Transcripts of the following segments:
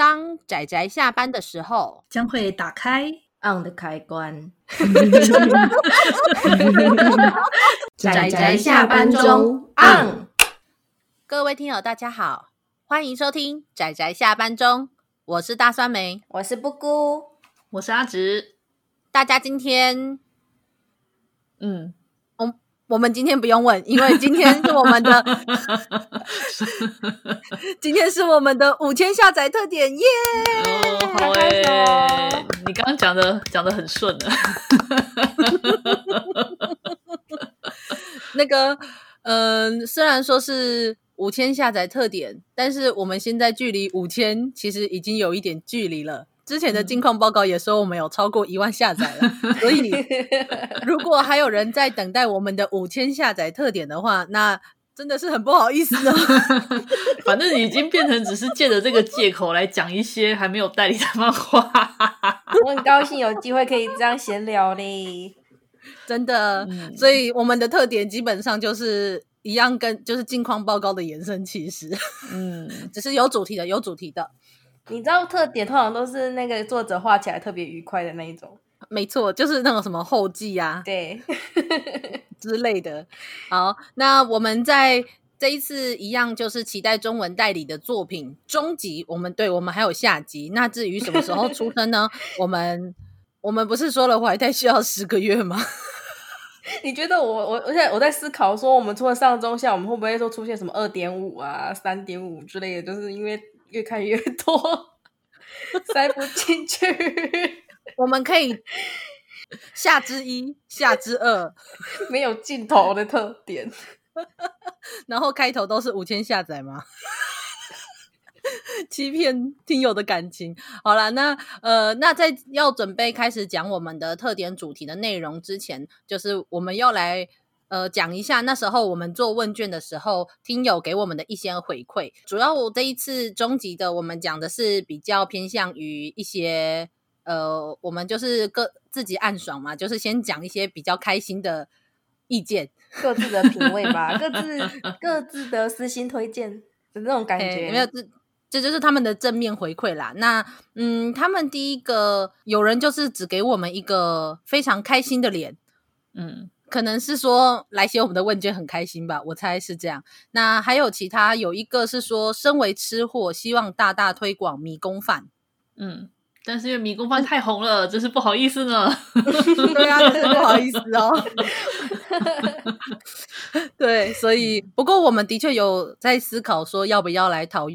当仔仔下班的时候，将会打开 on 的开关。仔仔下班中 on。各位听友，大家好，欢迎收听仔仔下班中，我是大酸梅，我是布姑，我是阿直。大家今天，嗯。我们今天不用问，因为今天是我们的，今天是我们的五千下载特点耶！哦，好诶，你刚刚讲的讲的很顺的。那个，嗯、呃，虽然说是五千下载特点，但是我们现在距离五千其实已经有一点距离了。之前的近况报告也说我们有超过一万下载了，所以如果还有人在等待我们的五千下载特点的话，那真的是很不好意思哦。反正已经变成只是借着这个借口来讲一些还没有代理的漫画。我很高兴有机会可以这样闲聊嘞，真的。所以我们的特点基本上就是一样，跟就是近况报告的延伸，其实，嗯，只是有主题的，有主题的。你知道特点通常都是那个作者画起来特别愉快的那一种，没错，就是那种什么后记啊，对 之类的。好，那我们在这一次一样就是期待中文代理的作品终集，我们对我们还有下集。那至于什么时候出生呢？我们我们不是说了怀胎需要十个月吗？你觉得我我我现在我在思考说，我们除了上中下，我们会不会说出现什么二点五啊、三点五之类的？就是因为。越看越多，塞不进去。我们可以下之一，下之二，没有尽头的特点。然后开头都是五千下载吗？欺骗听友的感情。好了，那呃，那在要准备开始讲我们的特点主题的内容之前，就是我们要来。呃，讲一下那时候我们做问卷的时候，听友给我们的一些回馈。主要我这一次终极的，我们讲的是比较偏向于一些呃，我们就是各自己暗爽嘛，就是先讲一些比较开心的意见，各自的品味吧，各自 各自的私心推荐的那种感觉。有没有，这这就是他们的正面回馈啦。那嗯，他们第一个有人就是只给我们一个非常开心的脸，嗯。可能是说来写我们的问卷很开心吧，我猜是这样。那还有其他有一个是说，身为吃货，希望大大推广迷宫饭。嗯，但是因为迷宫饭太红了，真是不好意思呢。对啊，真是不好意思哦。对，所以不过我们的确有在思考说要不要来讨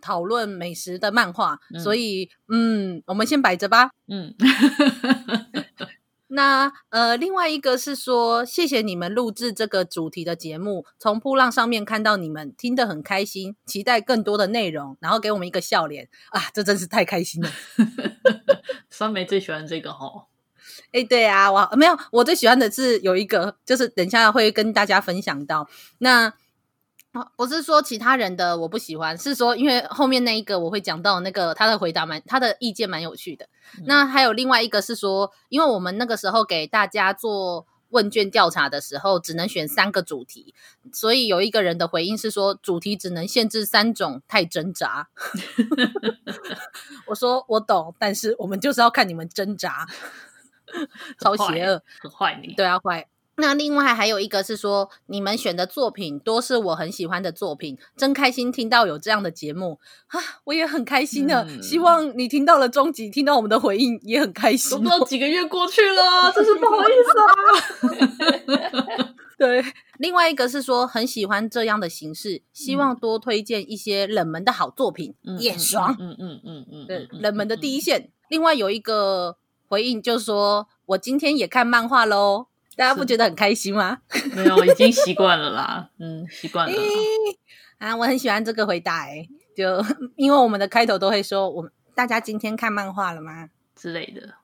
讨论美食的漫画，嗯、所以嗯，我们先摆着吧。嗯。那呃，另外一个是说，谢谢你们录制这个主题的节目，从噗浪上面看到你们听得很开心，期待更多的内容，然后给我们一个笑脸啊，这真是太开心了。酸梅最喜欢这个齁，哎，对啊，我没有，我最喜欢的是有一个，就是等一下会跟大家分享到那。我是说其他人的我不喜欢，是说因为后面那一个我会讲到那个他的回答蛮他的意见蛮有趣的。嗯、那还有另外一个是说，因为我们那个时候给大家做问卷调查的时候，只能选三个主题，所以有一个人的回应是说主题只能限制三种，太挣扎。我说我懂，但是我们就是要看你们挣扎，超邪恶，很坏你，对啊，坏。那另外还有一个是说，你们选的作品多是我很喜欢的作品，真开心听到有这样的节目啊！我也很开心的，嗯、希望你听到了终极，听到我们的回应也很开心。都不知道几个月过去了，真是不好意思啊。对，另外一个是说很喜欢这样的形式，希望多推荐一些冷门的好作品，也、嗯、爽。嗯嗯嗯嗯，对，冷门的第一线。另外有一个回应就是说，我今天也看漫画喽。大家不觉得很开心吗？没有，已经习惯了啦。嗯，习惯了。啊，我很喜欢这个回答，哎，就 因为我们的开头都会说，我们大家今天看漫画了吗之类的。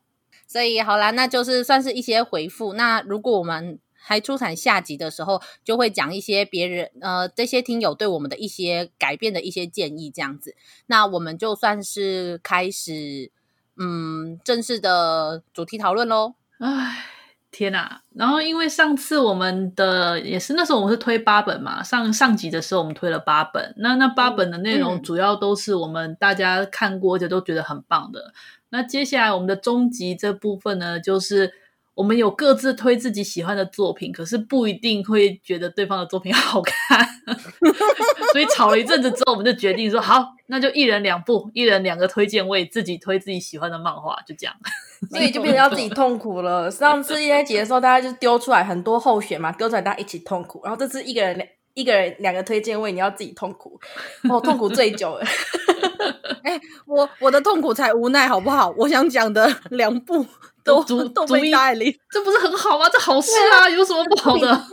所以好啦，那就是算是一些回复。那如果我们还出产下集的时候，就会讲一些别人呃这些听友对我们的一些改变的一些建议，这样子。那我们就算是开始嗯正式的主题讨论喽。唉。天哪！然后因为上次我们的也是那时候我们是推八本嘛，上上集的时候我们推了八本，那那八本的内容主要都是我们大家看过而且都觉得很棒的。那接下来我们的终极这部分呢，就是我们有各自推自己喜欢的作品，可是不一定会觉得对方的作品 好看，所以吵了一阵子之后，我们就决定说好，那就一人两部，一人两个推荐位，自己推自己喜欢的漫画，就这样。所以就变成要自己痛苦了。上次一开集的时候，大家就丢出来很多候选嘛，丢出来大家一起痛苦。然后这次一个人两一个人两个推荐位，你要自己痛苦，哦，痛苦最久了。哎、欸，我我的痛苦才无奈好不好？我想讲的两部都都，都被带领，这不是很好吗？这好事啊，有什么不好的？好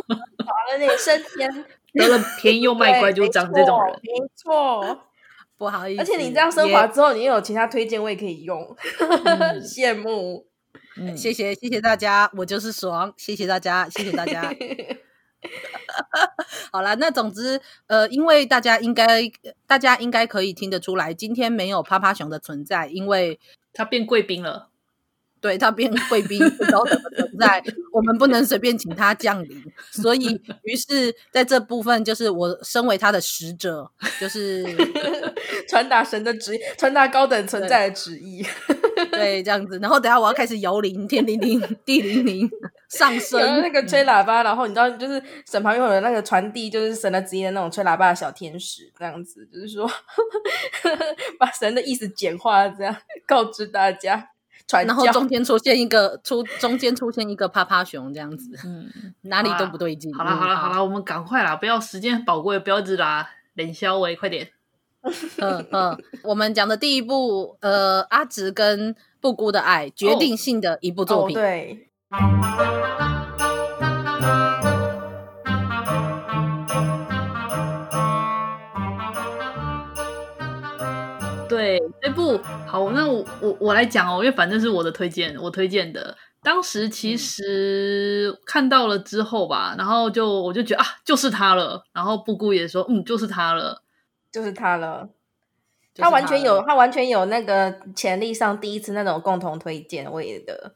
了，你升天得了便宜又卖乖，就长这种人，没错。不好意思，而且你这样升华之后，你又有其他推荐位可以用，羡、嗯、慕。嗯，谢谢谢谢大家，我就是爽，谢谢大家，谢谢大家。好了，那总之，呃，因为大家应该大家应该可以听得出来，今天没有趴趴熊的存在，因为它变贵宾了。对，他变贵宾高等的存在，我们不能随便请他降临，所以于是在这部分，就是我身为他的使者，就是传达神的旨意，传达高等存在的旨意，对，对，这样子。然后等下我要开始摇铃，天灵灵，地灵灵，上升那个吹喇叭，然后你知道，就是神旁边有那个传递，就是神的旨意的那种吹喇叭的小天使，这样子，就是说 把神的意思简化，这样告知大家。然后中间出现一个出，中间出现一个趴趴熊这样子，嗯，哪里都不对劲。好了好了好了，我们赶快啦，不要时间宝贵，不要一直啦，冷消维快点。嗯嗯，我们讲的第一部，呃，阿直跟布姑的爱，决定性的一部作品。哦哦、对。对这部好，那我我我来讲哦，因为反正是我的推荐，我推荐的。当时其实看到了之后吧，然后就我就觉得啊，就是他了。然后布姑也说，嗯，就是他了，就是他了。他完全有，他完全有那个潜力上第一次那种共同推荐位的。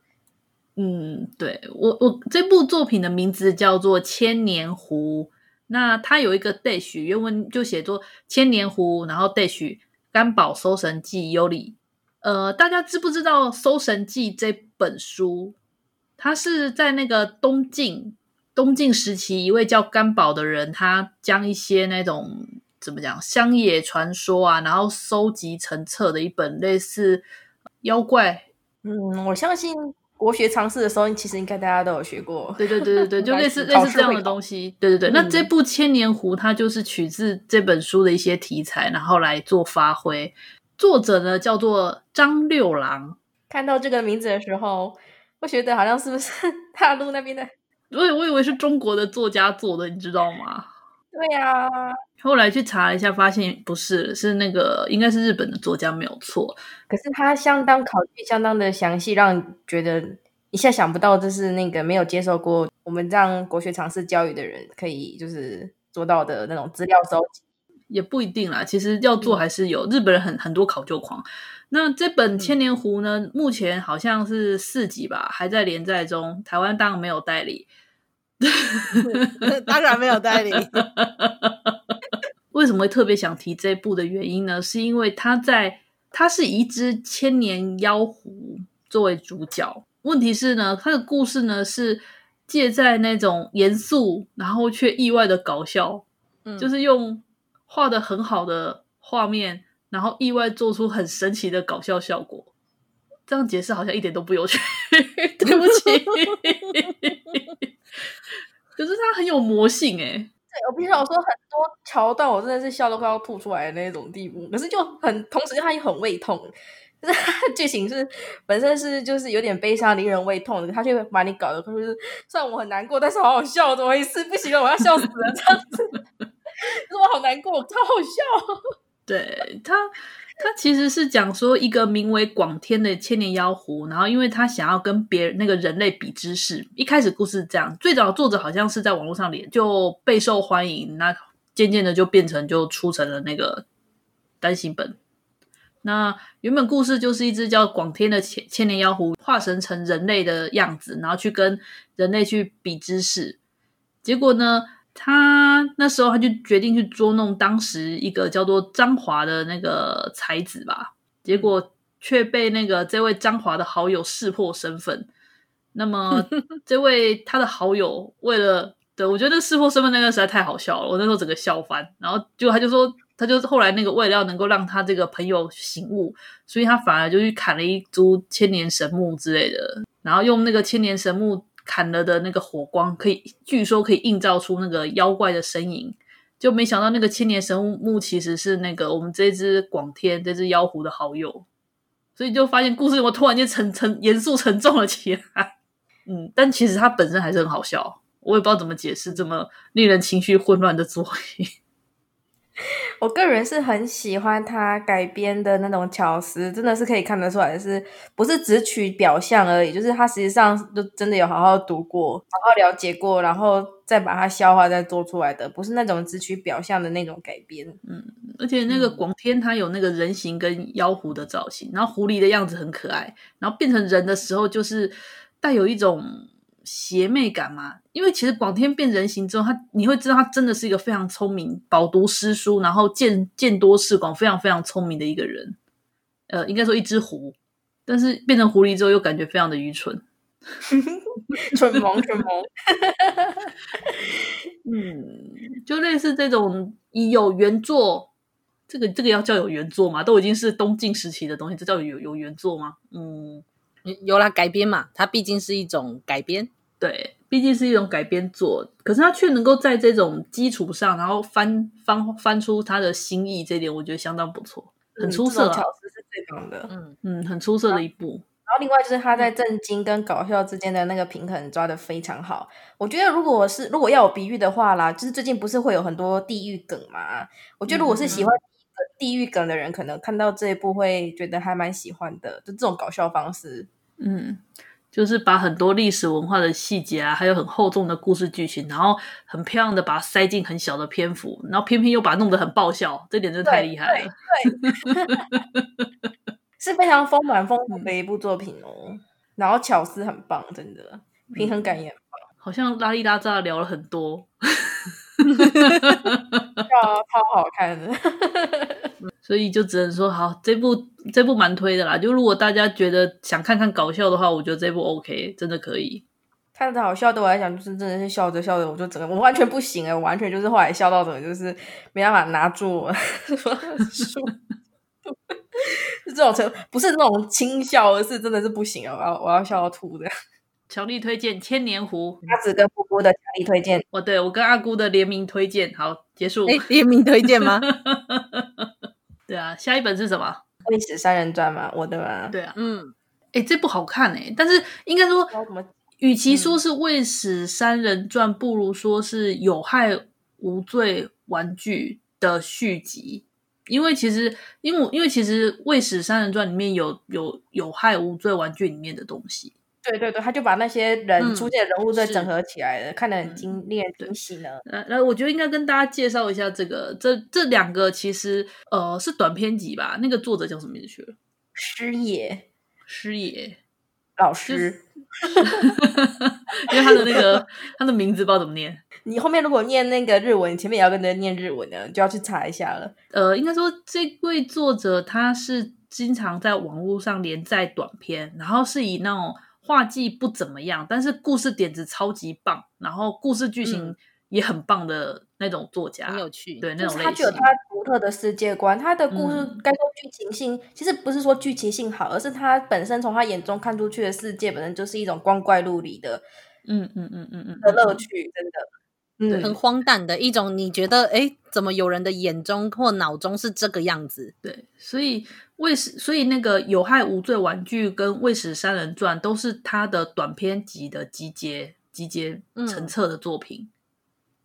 嗯，对我我这部作品的名字叫做《千年湖》，那它有一个 dash 原文就写作《千年湖》，然后 dash。干宝搜神记优里，呃，大家知不知道《搜神记》这本书？它是在那个东晋东晋时期，一位叫干宝的人，他将一些那种怎么讲乡野传说啊，然后收集成册的一本类似妖怪。嗯，我相信国学常识的时候，其实应该大家都有学过。对对对对对，就类似类似这样的东西。对对对，那这部《千年狐》它就是取自这本书的一些题材，然后来做发挥。作者呢叫做张六郎。看到这个名字的时候，我觉得好像是不是 大陆那边的？我我以为是中国的作家做的，你知道吗？对呀、啊。后来去查了一下，发现不是，是那个应该是日本的作家，没有错。可是他相当考据，相当的详细，让你觉得一下想不到这是那个没有接受过我们这样国学常识教育的人可以就是做到的那种资料收集。也不一定啦，其实要做还是有。嗯、日本人很很多考究狂。那这本《千年狐》呢，嗯、目前好像是四集吧，还在连载中。台湾当然没有代理，当然没有代理。为什么会特别想提这部的原因呢？是因为它在它是一只千年妖狐作为主角。问题是呢，它的故事呢是借在那种严肃，然后却意外的搞笑，嗯、就是用画的很好的画面，然后意外做出很神奇的搞笑效果。这样解释好像一点都不有趣，对不起。可是它很有魔性哎、欸我平常说很多桥段，我真的是笑都快要吐出来的那种地步。可是就很同时，它也很胃痛。就是剧情是本身是就是有点悲伤、令人胃痛的，他却把你搞得就是虽然我很难过，但是好好笑，怎么回事？不行了，我要笑死了，这样子。可是我好难过，超好笑。对他。他其实是讲说一个名为广天的千年妖狐，然后因为他想要跟别人那个人类比知识，一开始故事这样，最早作者好像是在网络上连就备受欢迎，那渐渐的就变成就出成了那个单行本，那原本故事就是一只叫广天的千千年妖狐化身成人类的样子，然后去跟人类去比知识。结果呢，他那时候他就决定去捉弄当时一个叫做张华的那个才子吧。结果却被那个这位张华的好友识破身份。那么 这位他的好友为了对，我觉得识破身份那个实在太好笑了，我那时候整个笑翻。然后结果他就说，他就后来那个为了要能够让他这个朋友醒悟，所以他反而就去砍了一株千年神木之类的，然后用那个千年神木砍了的那个火光，可以据说可以映照出那个妖怪的身影。就没想到那个千年神木其实是那个我们这只广天这只妖狐的好友，所以就发现故事我突然间沉沉严肃沉重了起来。嗯，但其实它本身还是很好笑，我也不知道怎么解释这么令人情绪混乱的作品。我个人是很喜欢他改编的那种巧思，真的是可以看得出来是，是不是只取表象而已？就是他实际上就真的有好好读过、好好了解过，然后再把它消化再做出来的，不是那种只取表象的那种改编。嗯，而且那个广天他有那个人形跟妖狐的造型，然后狐狸的样子很可爱，然后变成人的时候就是。带有一种邪魅感嘛，因为其实广天变人形之后，他你会知道他真的是一个非常聪明、饱读诗书，然后见见多识广、非常非常聪明的一个人。呃，应该说一只狐，但是变成狐狸之后又感觉非常的愚蠢，蠢 萌蠢萌。嗯，就类似这种已有原作，这个这个要叫有原作吗？都已经是东晋时期的东西，这叫有有原作吗？嗯。有啦，改编嘛，它毕竟是一种改编，对，毕竟是一种改编作，可是他却能够在这种基础上，然后翻翻翻出他的新意，这点我觉得相当不错，很出色，巧思是最棒的，嗯嗯，很出色的一部。然后另外就是他在震惊跟搞笑之间的那个平衡抓的非常好。我觉得如果是如果要有比喻的话啦，就是最近不是会有很多地狱梗嘛？我觉得如果是喜欢、嗯。地狱梗的人可能看到这一部会觉得还蛮喜欢的，就这种搞笑方式，嗯，就是把很多历史文化的细节啊，还有很厚重的故事剧情，然后很漂亮的把它塞进很小的篇幅，然后偏偏又把它弄得很爆笑，这点真的太厉害了，对，对 是非常丰满丰富的一部作品哦。然后巧思很棒，真的平衡感也很棒，嗯、好像拉里拉扎聊了很多。超好看的，所以就只能说好，这部这部蛮推的啦。就如果大家觉得想看看搞笑的话，我觉得这部 OK，真的可以。看着好笑对我来讲，就是真的是笑着笑着，我就整个我完全不行哎，我完全就是后来笑到整个就是没办法拿住我，是这种程不是那种轻笑，而是真的是不行啊！我 要我要笑到吐的。强力推荐《千年狐》，阿紫跟姑姑的强力推荐。哦，对，我跟阿姑的联名推荐。好，结束。诶，联名推荐吗？对啊，下一本是什么？《魏史三人传》嘛，我的嘛。对啊，嗯，诶，这不好看诶，但是应该说，与其说是《卫史三人传》，嗯，不如说是《有害无罪玩具》的续集，因为其实，因为因为其实《卫史三人传》里面有有有害无罪玩具里面的东西。对对对，他就把那些人出现的人物再整合起来了，嗯、看得很惊，令人惊喜呢。那，那我觉得应该跟大家介绍一下这个，这这两个其实呃是短篇集吧？那个作者叫什么名字去了？师爷，师爷老师，因为他的那个他的名字不知道怎么念。你后面如果念那个日文，你前面也要跟着念日文呢，就要去查一下了。呃，应该说这位作者他是经常在网络上连载短篇，然后是以那种。画技不怎么样，但是故事点子超级棒，然后故事剧情也很棒的那种作家，很有趣。对，那种类型。他具有他独特的世界观，他的故事该说剧情性，嗯，其实不是说剧情性好，而是他本身从他眼中看出去的世界本身就是一种光怪陆离的，嗯嗯嗯嗯嗯的乐趣，真的。嗯，很荒诞的一种，你觉得，哎，怎么有人的眼中或脑中是这个样子？对，所以魏史，所以那个有害无罪玩具跟未史三人传都是他的短篇集的集结、集结成册的作品。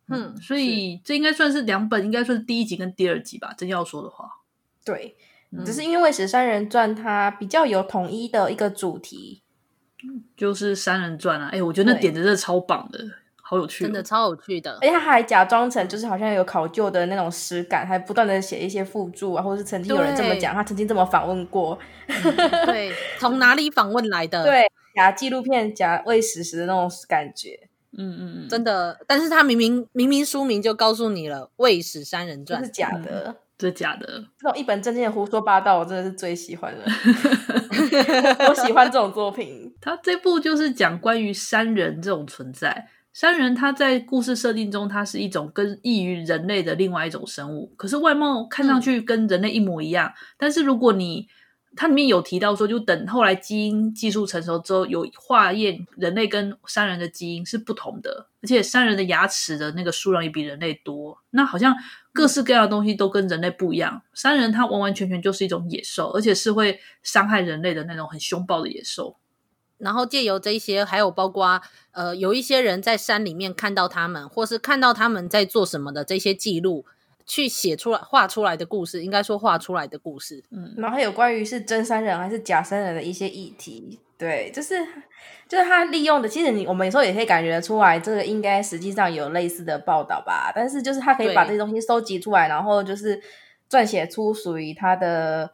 嗯，嗯，所以这应该算是两本，应该算是第一集跟第二集吧。真要说的话，对，只是因为未史三人传它比较有统一的一个主题，就是三人传啊。哎，我觉得那点子真的超棒的。好有趣哦，真的超有趣的而。且他还假装成就是好像有考究的那种实感，还不断的写一些附注啊，或者是曾经有人这么讲，他曾经这么访问过，对，从哪里访问来的？，对，假纪录片假未史实的那种感觉，嗯嗯嗯，真的。但是他明明明明书名就告诉你了，《伪史三人传这是》。假的。这假的，这种一本正经的胡说八道，我真的是最喜欢了。我喜欢这种作品。他这部就是讲关于山人这种存在。山人他在故事设定中，它是一种跟异于人类的另外一种生物，可是外貌看上去跟人类一模一样。嗯、但是如果你它里面有提到说，就等后来基因技术成熟之后，有化验人类跟山人的基因是不同的，而且山人的牙齿的那个数量也比人类多。那好像各式各样的东西都跟人类不一样。山人它完完全全就是一种野兽，而且是会伤害人类的那种很凶暴的野兽。然后借由这一些，还有包括呃，有一些人在山里面看到他们，或是看到他们在做什么的这些记录，去写出来、画出来的故事，应该说画出来的故事。嗯，然后还有关于是真山人还是假山人的一些议题，对，就是就是他利用的，其实你我们有时候也可以感觉得出来，这个应该实际上有类似的报道吧，但是就是他可以把这些东西收集出来，然后就是撰写出属于他的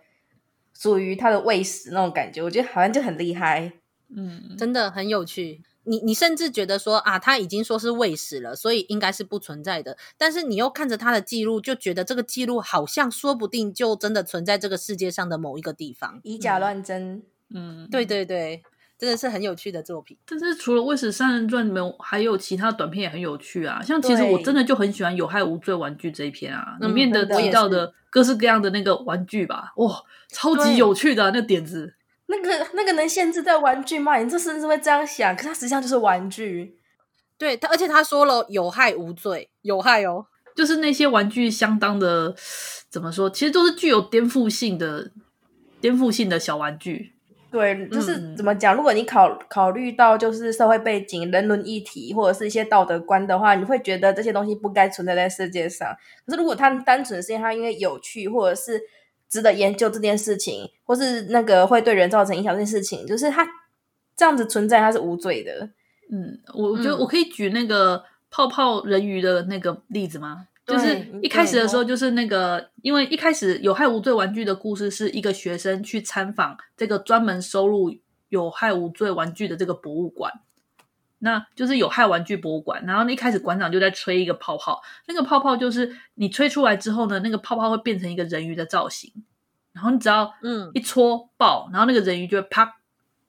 属于他的伪史那种感觉，我觉得好像就很厉害。嗯，真的很有趣。你你甚至觉得说啊，他已经说是未死了，所以应该是不存在的。但是你又看着他的记录，就觉得这个记录好像说不定就真的存在这个世界上的某一个地方，以假乱真。嗯，对对对，真的是很有趣的作品。但是除了《伪史三人传》里面，还有其他短片也很有趣啊。像其实我真的就很喜欢《有害无罪玩具》这一篇啊，里面的提到的各式各样的那个玩具吧，哇，超级有趣的、啊、那点子。那个那个能限制在玩具吗？你这甚至会这样想，可是它实际上就是玩具。对，他而且他说了有害无罪，有害哦，就是那些玩具相当的怎么说？其实都是具有颠覆性的、颠覆性的小玩具。对，就是怎么讲？如果你考考虑到就是社会背景、人伦议题或者是一些道德观的话，你会觉得这些东西不该存在在世界上。可是如果它单纯是因为它因为有趣，或者是值得研究这件事情，或是那个会对人造成影响这件事情，就是它这样子存在，它是无罪的。嗯，我我觉得我可以举那个泡泡人鱼的那个例子吗？嗯、就是一开始的时候，就是那个因为一开始有害无罪玩具的故事是一个学生去参访这个专门收录有害无罪玩具的这个博物馆，那就是有害玩具博物馆。然后一开始馆长就在吹一个泡泡，那个泡泡就是你吹出来之后呢，那个泡泡会变成一个人鱼的造型。然后你只要嗯一戳爆，然后那个人鱼就会啪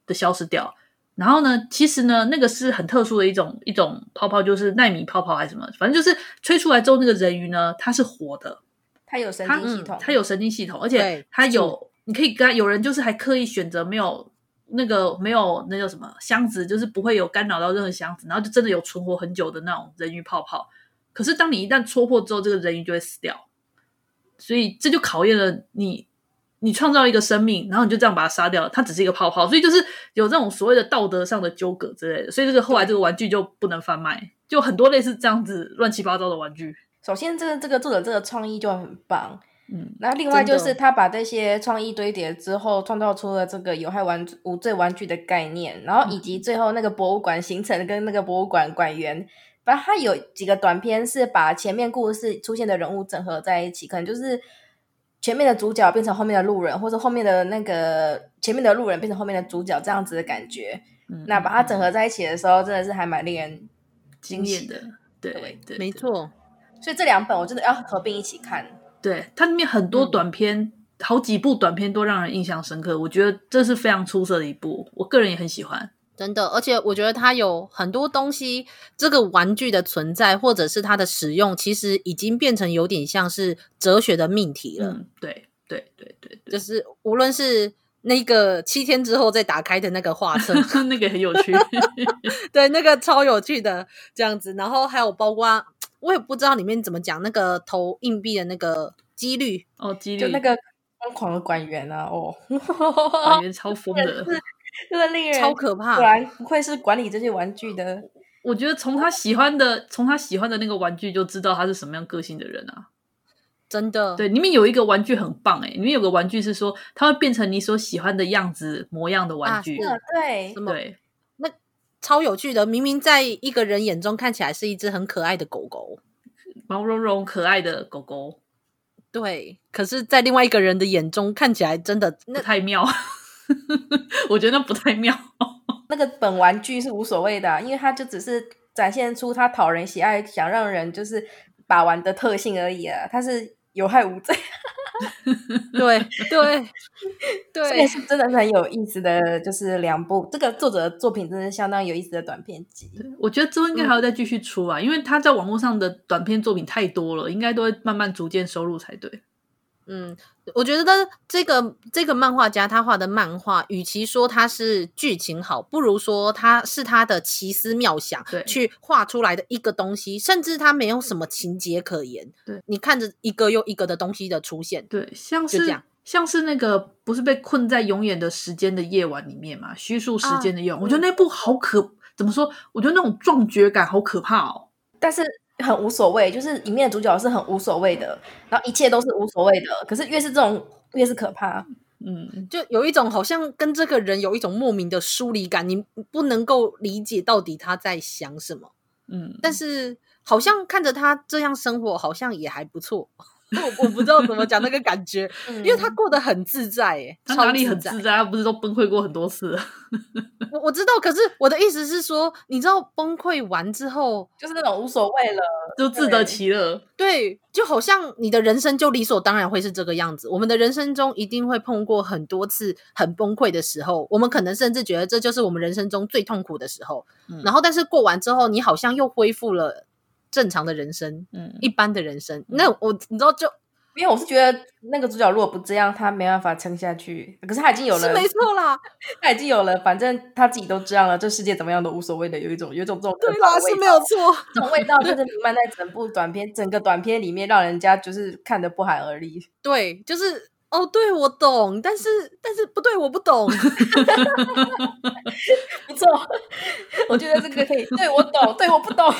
的消失掉。然后呢，其实呢，那个是很特殊的一种一种泡泡，就是纳米泡泡还是什么，反正就是吹出来之后，那个人鱼呢，它是活的，它有神经系统，它，有神经系统，而且它有你可以跟它有人就是还刻意选择没有那个没有那叫什么箱子，就是不会有干扰到任何箱子，然后就真的有存活很久的那种人鱼泡泡。可是当你一旦戳破之后，这个人鱼就会死掉，所以这就考验了你。你创造一个生命，然后你就这样把它杀掉，它只是一个泡泡，所以就是有这种所谓的道德上的纠葛之类的，所以这个后来这个玩具就不能贩卖，就很多类似这样子乱七八糟的玩具。首先，这个这个作者这个创意就很棒，嗯，那另外就是他把这些创意堆叠之后，创造出了这个有害玩无罪玩具的概念，然后以及最后那个博物馆形成跟那个博物馆馆员，反正他有几个短片是把前面故事出现的人物整合在一起，可能就是。前面的主角变成后面的路人，或者后面的那个前面的路人变成后面的主角，这样子的感觉。嗯，那把它整合在一起的时候，真的是还蛮令人惊艳的。对对，对，没错。所以这两本我真的要合并一起看。对，它里面很多短片，嗯，好几部短片都让人印象深刻。我觉得这是非常出色的一部，我个人也很喜欢。真的，而且我觉得它有很多东西，这个玩具的存在或者是它的使用，其实已经变成有点像是哲学的命题了。嗯，对对对对，就是无论是那个七天之后再打开的那个画册，那个很有趣，对，那个超有趣的这样子。然后还有包括我也不知道里面怎么讲那个投硬币的那个几率哦，几率就那个疯狂的管员啊，哦，管员超疯的。真的令人超可怕，果然不愧是管理这些玩具的。我觉得从他喜欢的，从他喜欢的那个玩具就知道他是什么样个性的人啊！真的，对，里面有一个玩具很棒诶，里面有个玩具是说，它会变成你所喜欢的样子模样的玩具。啊、对，对，那超有趣的，明明在一个人眼中看起来是一只很可爱的狗狗，毛茸茸可爱的狗狗，对，可是，在另外一个人的眼中看起来真的那不太妙，我觉得那不太妙。那个本玩具是无所谓的啊，因为它就只是展现出它讨人喜爱、想让人就是把玩的特性而已啊，它是有害无罪。对 对对，这也是真的是很有意思的，就是两部这个作者的作品真的相当有意思的短片集。我觉得之后应该还要再继续出啊，嗯、因为他在网络上的短片作品太多了，应该都会慢慢逐渐收入才对。嗯，我觉得这个这个漫画家他画的漫画，与其说他是剧情好，不如说他是他的奇思妙想去画出来的一个东西，甚至他没有什么情节可言。对，你看着一个又一个的东西的出现，对，像是这样像是那个不是被困在永远的时间的夜晚里面嘛？虚数时间的夜晚，啊、我觉得那部好可，怎么说？我觉得那种壮绝感好可怕哦。但是。很无所谓，就是里面的主角是很无所谓的，然后一切都是无所谓的。可是越是这种，越是可怕。嗯，就有一种好像跟这个人有一种莫名的疏离感，你不能够理解到底他在想什么。嗯，但是好像看着他这样生活，好像也还不错。我我不知道怎么讲那个感觉，嗯、因为他过得很自在，耶，他哪里很自在？他不是都崩溃过很多次？我我知道，可是我的意思是说，你知道崩溃完之后，就是那种无所谓了，就自得其乐。对，就好像你的人生就理所当然会是这个样子。我们的人生中一定会碰过很多次很崩溃的时候，我们可能甚至觉得这就是我们人生中最痛苦的时候。嗯、然后，但是过完之后，你好像又恢复了。正常的人生，嗯，一般的人生，嗯、那我你知道就，因为我是觉得那个主角如果不这样，他没办法撑下去。可是他已经有了，是没错啦，他已经有了，反正他自己都这样了，这世界怎么样都无所谓的，有一种有一种这种对啦，是没有错，这种味道就是弥漫在整部短片，整个短片里面，让人家就是看得不寒而栗。对，就是。哦，对，我懂，但是但是不对，我不懂。不错，我觉得这个可以。对，我懂，对，我不懂，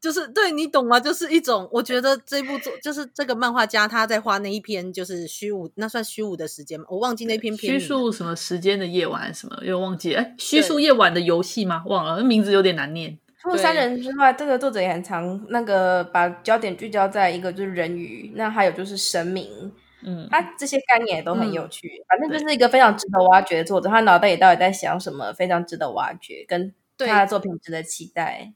就是对你懂吗？就是一种，我觉得这部作就是这个漫画家他在画那一篇，就是虚无，那算虚无的时间吗？我忘记那篇篇虚数什么时间的夜晚什么，又忘记哎，虚数夜晚的游戏吗？忘了，那名字有点难念。除了三人之外，这个作者也很常那个把焦点聚焦在一个就是人鱼，那还有就是神明。嗯，他这些概念也都很有趣，嗯、反正就是一个非常值得挖掘的作者，他脑袋里到底在想什么，非常值得挖掘，跟他的作品值得期待。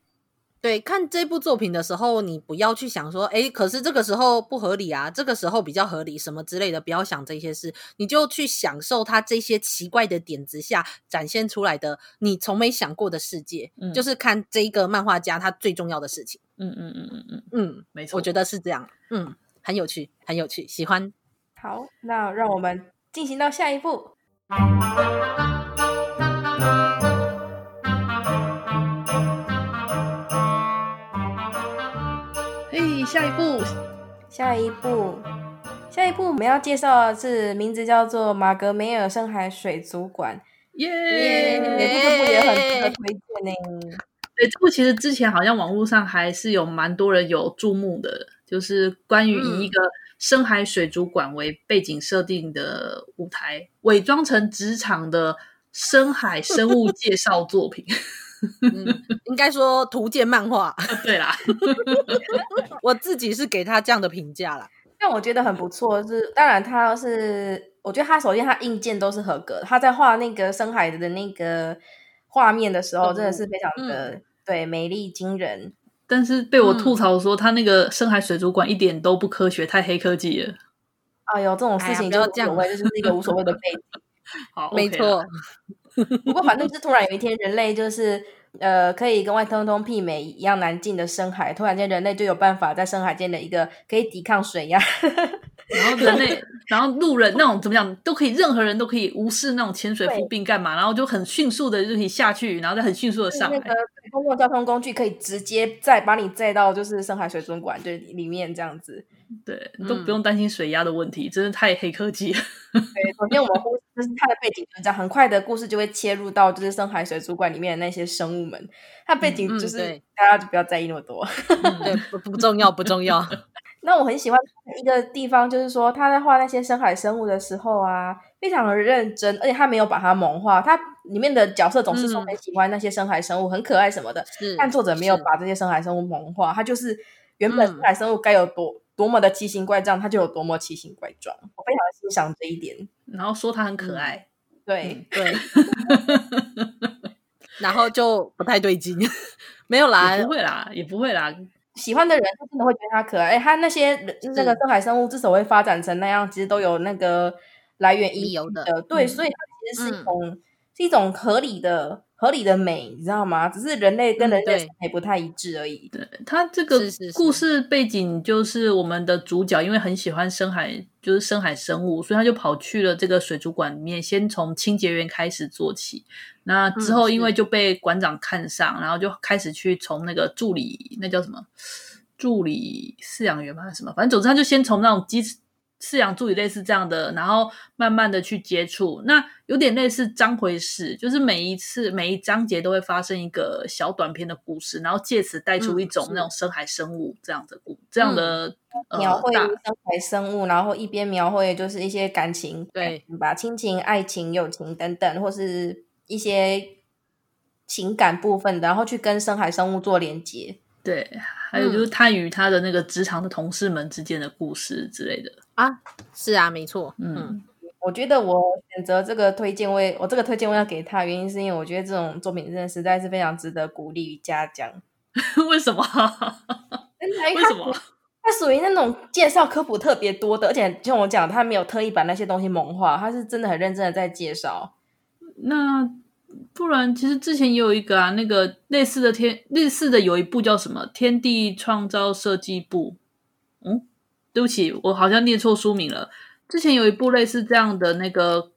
对，看这部作品的时候，你不要去想说，哎，可是这个时候不合理啊，这个时候比较合理，什么之类的，不要想这些事，你就去享受他这些奇怪的点子下展现出来的你从没想过的世界，嗯、就是看这一个漫画家他最重要的事情。嗯嗯嗯嗯嗯。嗯，没错，我觉得是这样，嗯，很有趣，很有趣，喜欢。好，那让我们进行到下一步。嘿，下一步，下一步，下一步，我们要介绍的是名字叫做《马格梅尔深海水族馆》。耶，这部也很值得推荐呢。对，这部其实之前好像网络上还是有蛮多人有注目的，就是关于以一个、嗯。深海水族馆为背景设定的舞台，伪装成职场的深海生物介绍作品，嗯、应该说图鉴漫画。对啦，我自己是给他这样的评价啦。但我觉得很不错，是当然他是，我觉得他首先他硬件都是合格的，他在画那个深海的那个画面的时候，真的是非常的、嗯、对美丽惊人。但是被我吐槽说，他那个深海水族馆一点都不科学，嗯、太黑科技了。哎呦，这种事情就无所谓，就是一个无所谓的背景。好，没错。不过反正就是突然有一天，人类就是呃，可以跟外太空媲美一样难进的深海，突然间人类就有办法在深海间的一个可以抵抗水压。然后人类，然后路人那种怎么讲都可以，任何人都可以无视那种潜水夫病干嘛，然后就很迅速的就可以下去，然后再很迅速的上来。那个公共交通工具可以直接再把你载到就是深海水族馆就里面这样子，对，都不用担心水压的问题，嗯、真是太黑科技了。对，首先我们忽就是它的背景就是这样，很快的故事就会切入到就是深海水族馆里面的那些生物们，它背景就是、嗯嗯、大家就不要在意那么多，嗯、对，不不重要，不重要。那我很喜欢一个地方，就是说他在画那些深海生物的时候啊，非常的认真，而且他没有把它萌化。他里面的角色总是说很喜欢那些深海生物，嗯、很可爱什么的。是，但作者没有把这些深海生物萌化，他就是原本深海生物该有多、嗯、多么的奇形怪状，他就有多么奇形怪状。我非常的欣赏这一点。然后说他很可爱，嗯、对、嗯、对。然后就不太对劲，没有啦，不会啦，也不会啦。喜欢的人他真的会觉得它可爱。他那些那个深海生物之所以会发展成那样，其实都有那个来源理由的。对，嗯、所以它其实是一种、嗯、是一种合理的合理的美，你知道吗？只是人类跟人类审美不太一致而已。对，它这个故事背景就是我们的主角因为很喜欢深海，就是深海生物，所以他就跑去了这个水族馆里面，先从清洁员开始做起。那之后，因为就被馆长看上，嗯、然后就开始去从那个助理，那叫什么助理饲养员吗？还是什么？反正总之，他就先从那种鸡饲养助理类似这样的，然后慢慢的去接触。那有点类似章回事，就是每一次每一章节都会发生一个小短篇的故事，然后借此带出一种那种深海生物这样的故、嗯、这样的、嗯、描绘深海生物，然后一边描绘就是一些感情，对，把亲情、爱情、友情等等，或是。一些情感部分的，然后去跟深海生物做连接。对，还有就是他与他的那个职场的同事们之间的故事之类的啊，是啊，没错。嗯，嗯，我觉得我选择这个推荐位，我这个推荐位要给他，原因是因为我觉得这种作品真的实在是非常值得鼓励与嘉奖。为什么？为什么？他属于那种介绍科普特别多的，而且像我讲，他没有特意把那些东西萌化，他是真的很认真的在介绍。那不然，其实之前也有一个啊，那个类似的天类似的有一部叫什么《天地创造设计部》。嗯，对不起，我好像念错书名了。之前有一部类似这样的那个，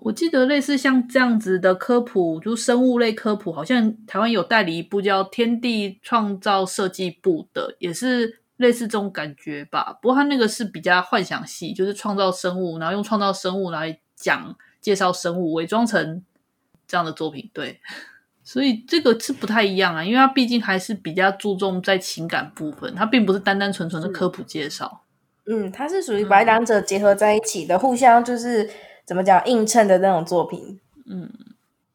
我记得类似像这样子的科普，就是生物类科普，好像台湾有代理一部叫《天地创造设计部》的，也是类似这种感觉吧。不过它那个是比较幻想系，就是创造生物，然后用创造生物来讲。介绍生物，伪装成这样的作品，对，所以这个是不太一样啊，因为它毕竟还是比较注重在情感部分，它并不是单单纯纯的科普介绍。嗯，它是属于把两者结合在一起的，嗯、互相就是怎么讲映衬的那种作品。嗯，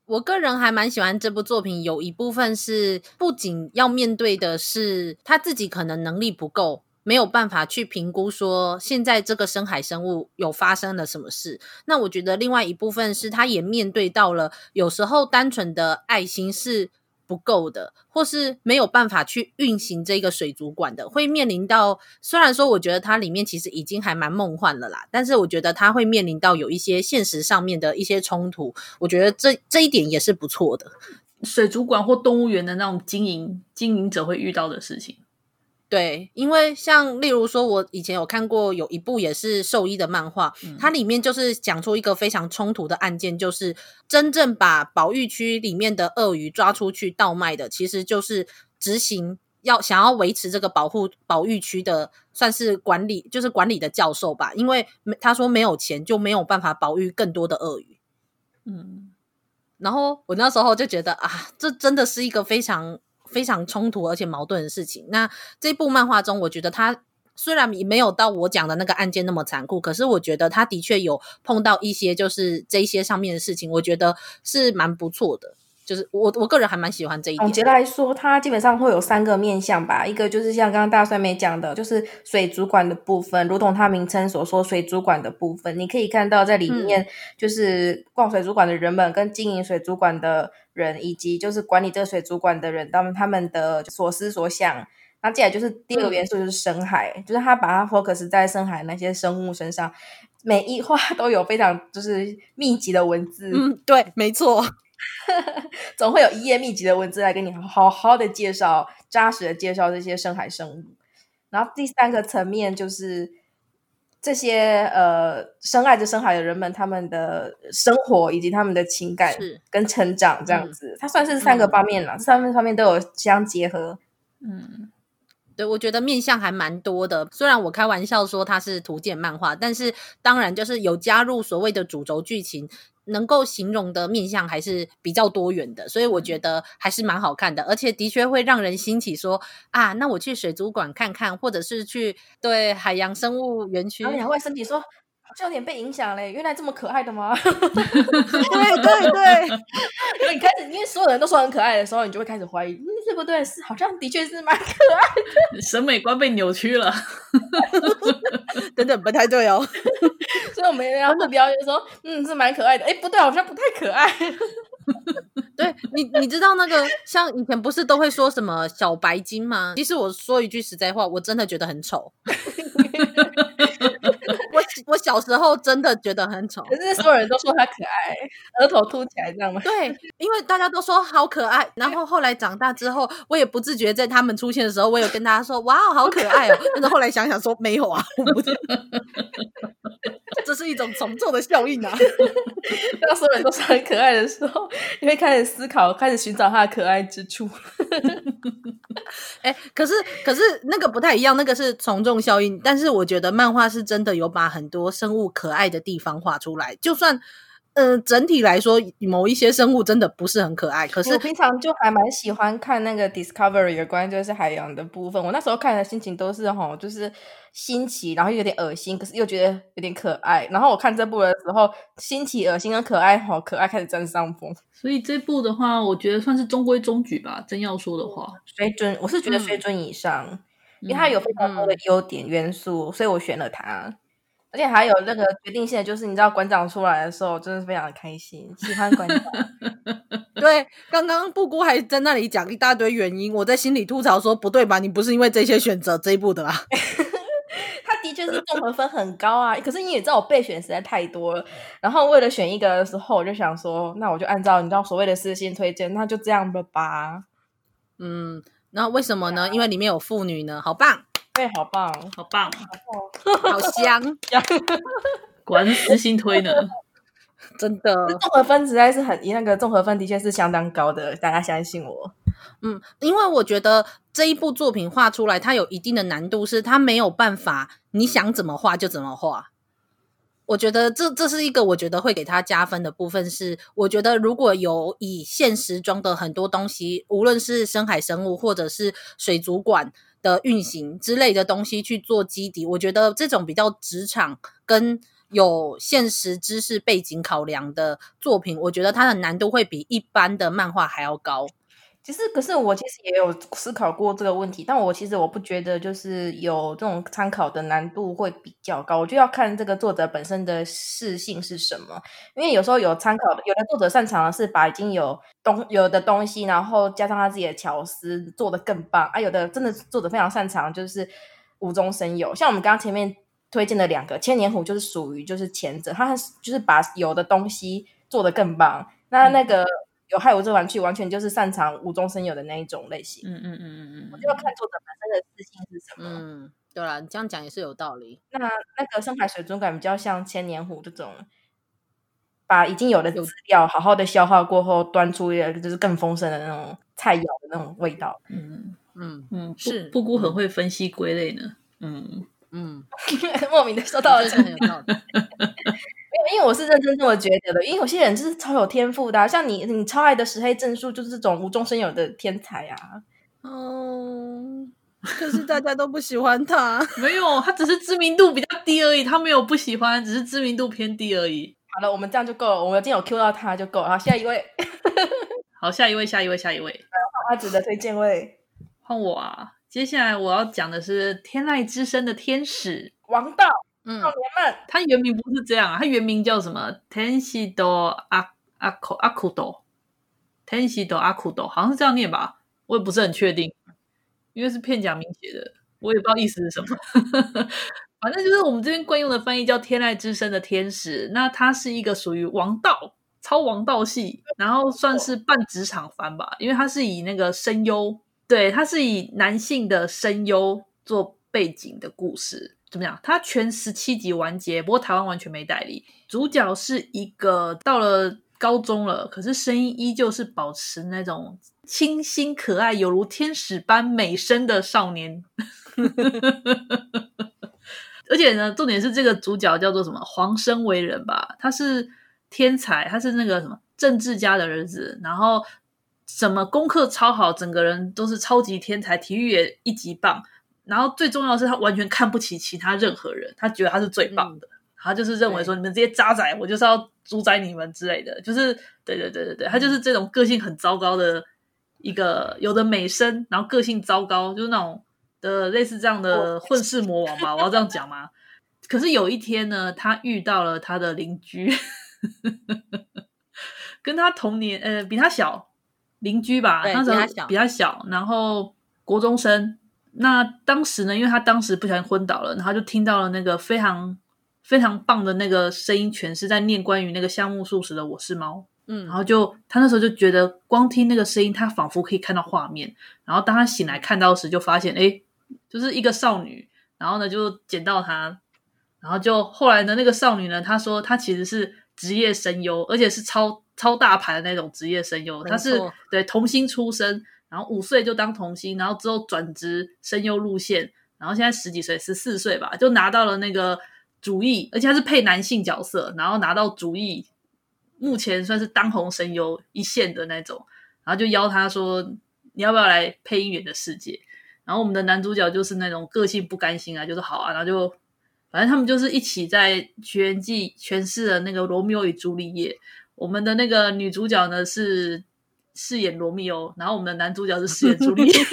我个人还蛮喜欢这部作品，有一部分是不仅要面对的是他自己可能能力不够。没有办法去评估说现在这个深海生物有发生了什么事。那我觉得另外一部分是，他也面对到了有时候单纯的爱心是不够的，或是没有办法去运行这个水族馆的，会面临到。虽然说我觉得它里面其实已经还蛮梦幻了啦，但是我觉得它会面临到有一些现实上面的一些冲突。我觉得这这一点也是不错的。水族馆或动物园的那种经营经营者会遇到的事情。对，因为像例如说，我以前有看过有一部也是兽医的漫画，嗯、它里面就是讲出一个非常冲突的案件，就是真正把保育区里面的鳄鱼抓出去倒卖的，其实就是执行要想要维持这个保护保育区的，算是管理就是管理的教授吧，因为他说没有钱就没有办法保育更多的鳄鱼，嗯，然后我那时候就觉得啊，这真的是一个非常。非常冲突而且矛盾的事情。那这部漫画中，我觉得他虽然没有到我讲的那个案件那么残酷，可是我觉得他的确有碰到一些就是这些上面的事情，我觉得是蛮不错的。就是我我个人还蛮喜欢这一点。总结来说，它基本上会有三个面向吧。一个就是像刚刚大帅妹讲的，就是水族馆的部分，如同它名称所说，水族馆的部分，你可以看到在里面，就是逛水族馆的人们跟经营水族馆的人，以及就是管理这个水族馆的人，他们他们的所思所想。那接下来就是第二个元素，就是深海，嗯、就是他把它 focus 在深海那些生物身上，每一画都有非常就是密集的文字。嗯，对，没错。总会有一页密集的文字来跟你好好的介绍、扎实的介绍这些深海生物。然后第三个层面就是这些呃深爱着深海的人们，他们的生活以及他们的情感跟成长这样子，嗯、它算是三个方面了，三个方面都有相结合。嗯，对，我觉得面向还蛮多的。虽然我开玩笑说它是图鉴漫画，但是当然就是有加入所谓的主轴剧情。能够形容的面相还是比较多元的，所以我觉得还是蛮好看的，而且的确会让人兴起说啊，那我去水族馆看看，或者是去对海洋生物园区。然后身体说，好像有点被影响嘞，原来这么可爱的吗？对 对对，你开始，因为所有人都说很可爱的时候，你就会开始怀疑，嗯，对不对？是，好像的确是蛮可爱的。审美观被扭曲了，等等，不太对哦。所以我们要目标就是说，嗯，是蛮可爱的。哎，不对，好像不太可爱。对你，你知道那个像以前不是都会说什么小白鲸吗？其实我说一句实在话，我真的觉得很丑。我我小时候真的觉得很丑，可是所有人都说他可爱，额头凸起来这样吗？对，因为大家都说好可爱，然后后来长大之后，我也不自觉在他们出现的时候，我有跟大家说哇，好可爱哦。但是后来想想说没有啊，我不 这是一种从众的效应啊。当所有人都说很可爱的时候，你会开始思考，开始寻找他的可爱之处。哎、欸，可是可是那个不太一样，那个是从众效应。但是我觉得漫画是真的有把很多生物可爱的地方画出来，就算。嗯、呃，整体来说，某一些生物真的不是很可爱。可是我平常就还蛮喜欢看那个 Discovery 有关就是海洋的部分。我那时候看的心情都是吼，就是新奇，然后又有点恶心，可是又觉得有点可爱。然后我看这部的时候，新奇、恶心跟可爱，好可爱开始占上风。所以这部的话，我觉得算是中规中矩吧。真要说的话，水准我是觉得水准以上，嗯、因为它有非常多的优点元素，嗯、所以我选了它。而且还有那个决定性的，就是你知道馆长出来的时候，真的是非常的开心，喜欢馆长。对，刚刚布姑还在那里讲一大堆原因，我在心里吐槽说：不对吧？你不是因为这些选择这一步的啦？他的确是综合分很高啊，可是你也知道我备选实在太多了，然后为了选一个的时候，我就想说，那我就按照你知道所谓的私信推荐，那就这样吧。嗯，那为什么呢？因为里面有妇女呢，好棒。对，好棒，好棒，好香，果然是私心推呢，真的。综合分实在是很，那个综合分的确是相当高的，大家相信我。嗯，因为我觉得这一部作品画出来，它有一定的难度，是它没有办法，你想怎么画就怎么画。我觉得这这是一个我觉得会给他加分的部分，是我觉得如果有以现实中的很多东西，无论是深海生物或者是水族馆。的运行之类的东西去做基底，我觉得这种比较职场跟有现实知识背景考量的作品，我觉得它的难度会比一般的漫画还要高。其实，可是我其实也有思考过这个问题，但我其实我不觉得就是有这种参考的难度会比较高，我就要看这个作者本身的适性是什么。因为有时候有参考的，有的作者擅长的是把已经有东有的东西，然后加上他自己的巧思做得更棒啊。有的真的作者非常擅长就是无中生有，像我们刚刚前面推荐的两个千年狐就是属于就是前者，他就是把有的东西做得更棒。那那个。嗯有害无这玩具，完全就是擅长无中生有的那一种类型。嗯嗯嗯嗯嗯，我就要看作者本身的自信是什么。嗯，对啦，你这样讲也是有道理。那那个深海水族馆比较像千年狐这种，把已经有的资料好好的消化过后，端出一个就是更丰盛的那种菜肴的那种味道。嗯嗯嗯，是布姑很会分析归类呢。嗯嗯，莫名的受到了很有道理。因为我是认真这么觉得的，因为有些人就是超有天赋的，啊，像你，你超爱的石黑正数就是这种无中生有的天才啊。哦，可是大家都不喜欢他。没有，他只是知名度比较低而已，他没有不喜欢，只是知名度偏低而已。好了，我们这样就够了，我们今天有 Q 到他就够了。好，下一位。好，下一位，下一位，下一位。阿紫的推荐位换我啊！接下来我要讲的是《天籁之声》的天使王道。嗯，少年们，他原名不是这样啊，他原名叫什么？天使多阿阿库阿库多，天使多阿库多，好像是这样念吧？我也不是很确定，因为是片假名写的，我也不知道意思是什么。反正就是我们这边惯用的翻译叫《天籁之声》的天使，那它是一个属于王道、超王道系，然后算是半职场番吧，因为它是以那个声优，对，它是以男性的声优做背景的故事。怎么样？它全十七集完结，不过台湾完全没代理。主角是一个到了高中了，可是声音依旧是保持那种清新可爱，犹如天使般美声的少年。而且呢，重点是这个主角叫做什么？黄生为人吧，他是天才，他是那个什么政治家的儿子，然后什么功课超好，整个人都是超级天才，体育也一级棒。然后最重要的是，他完全看不起其他任何人，他觉得他是最棒的。他就是认为说你们这些渣仔，我就是要主宰你们之类的，就是对对对对对，他就是这种个性很糟糕的一个，有的美声，然后个性糟糕，就是那种的类似这样的混世魔王吧，我要这样讲吗？可是有一天呢，他遇到了他的邻居，跟他同年，呃，比他小邻居吧，对，那时候比他小，比他小，然后国中生。那当时呢，因为他当时不小心昏倒了，然后就听到了那个非常非常棒的那个声音，全是在念关于那个夏目漱石的《我是猫》。嗯，然后就他那时候就觉得，光听那个声音，他仿佛可以看到画面。然后当他醒来看到时，就发现，哎，就是一个少女。然后呢，就捡到他。然后就后来呢那个少女呢，她说她其实是职业声优，而且是超超大牌的那种职业声优。她是对童星出身。然后五岁就当童星，然后之后转职声优路线，然后现在十几岁，十四岁吧，就拿到了那个主役，而且他是配男性角色，然后拿到主役，目前算是当红声优一线的那种，然后就邀他说，你要不要来配音员的世界？然后我们的男主角就是那种个性不甘心啊，就是好啊，然后就反正他们就是一起在《学园记》诠释了那个罗密欧与朱丽叶，我们的那个女主角呢是。饰演罗密欧，然后我们的男主角是饰演朱丽叶。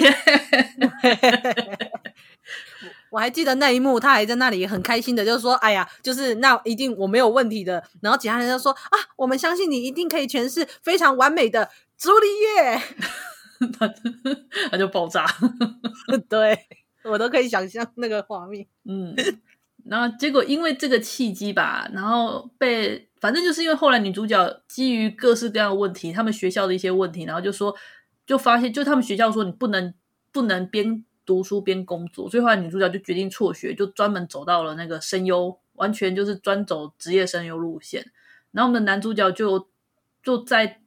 我还记得那一幕，他还在那里很开心的，就是说：“哎呀，就是那一定我没有问题的。”然后其他人就说：“啊，我们相信你一定可以诠释非常完美的朱丽叶。”他就爆炸。对，我都可以想象那个画面。嗯，然后结果因为这个契机吧，然后被。反正就是因为后来女主角基于各式各样的问题，他们学校的一些问题，然后就说，就发现，就他们学校说你不能不能边读书边工作，所以后来女主角就决定辍学，就专门走到了那个声优，完全就是专走职业声优路线。然后我们的男主角就就在，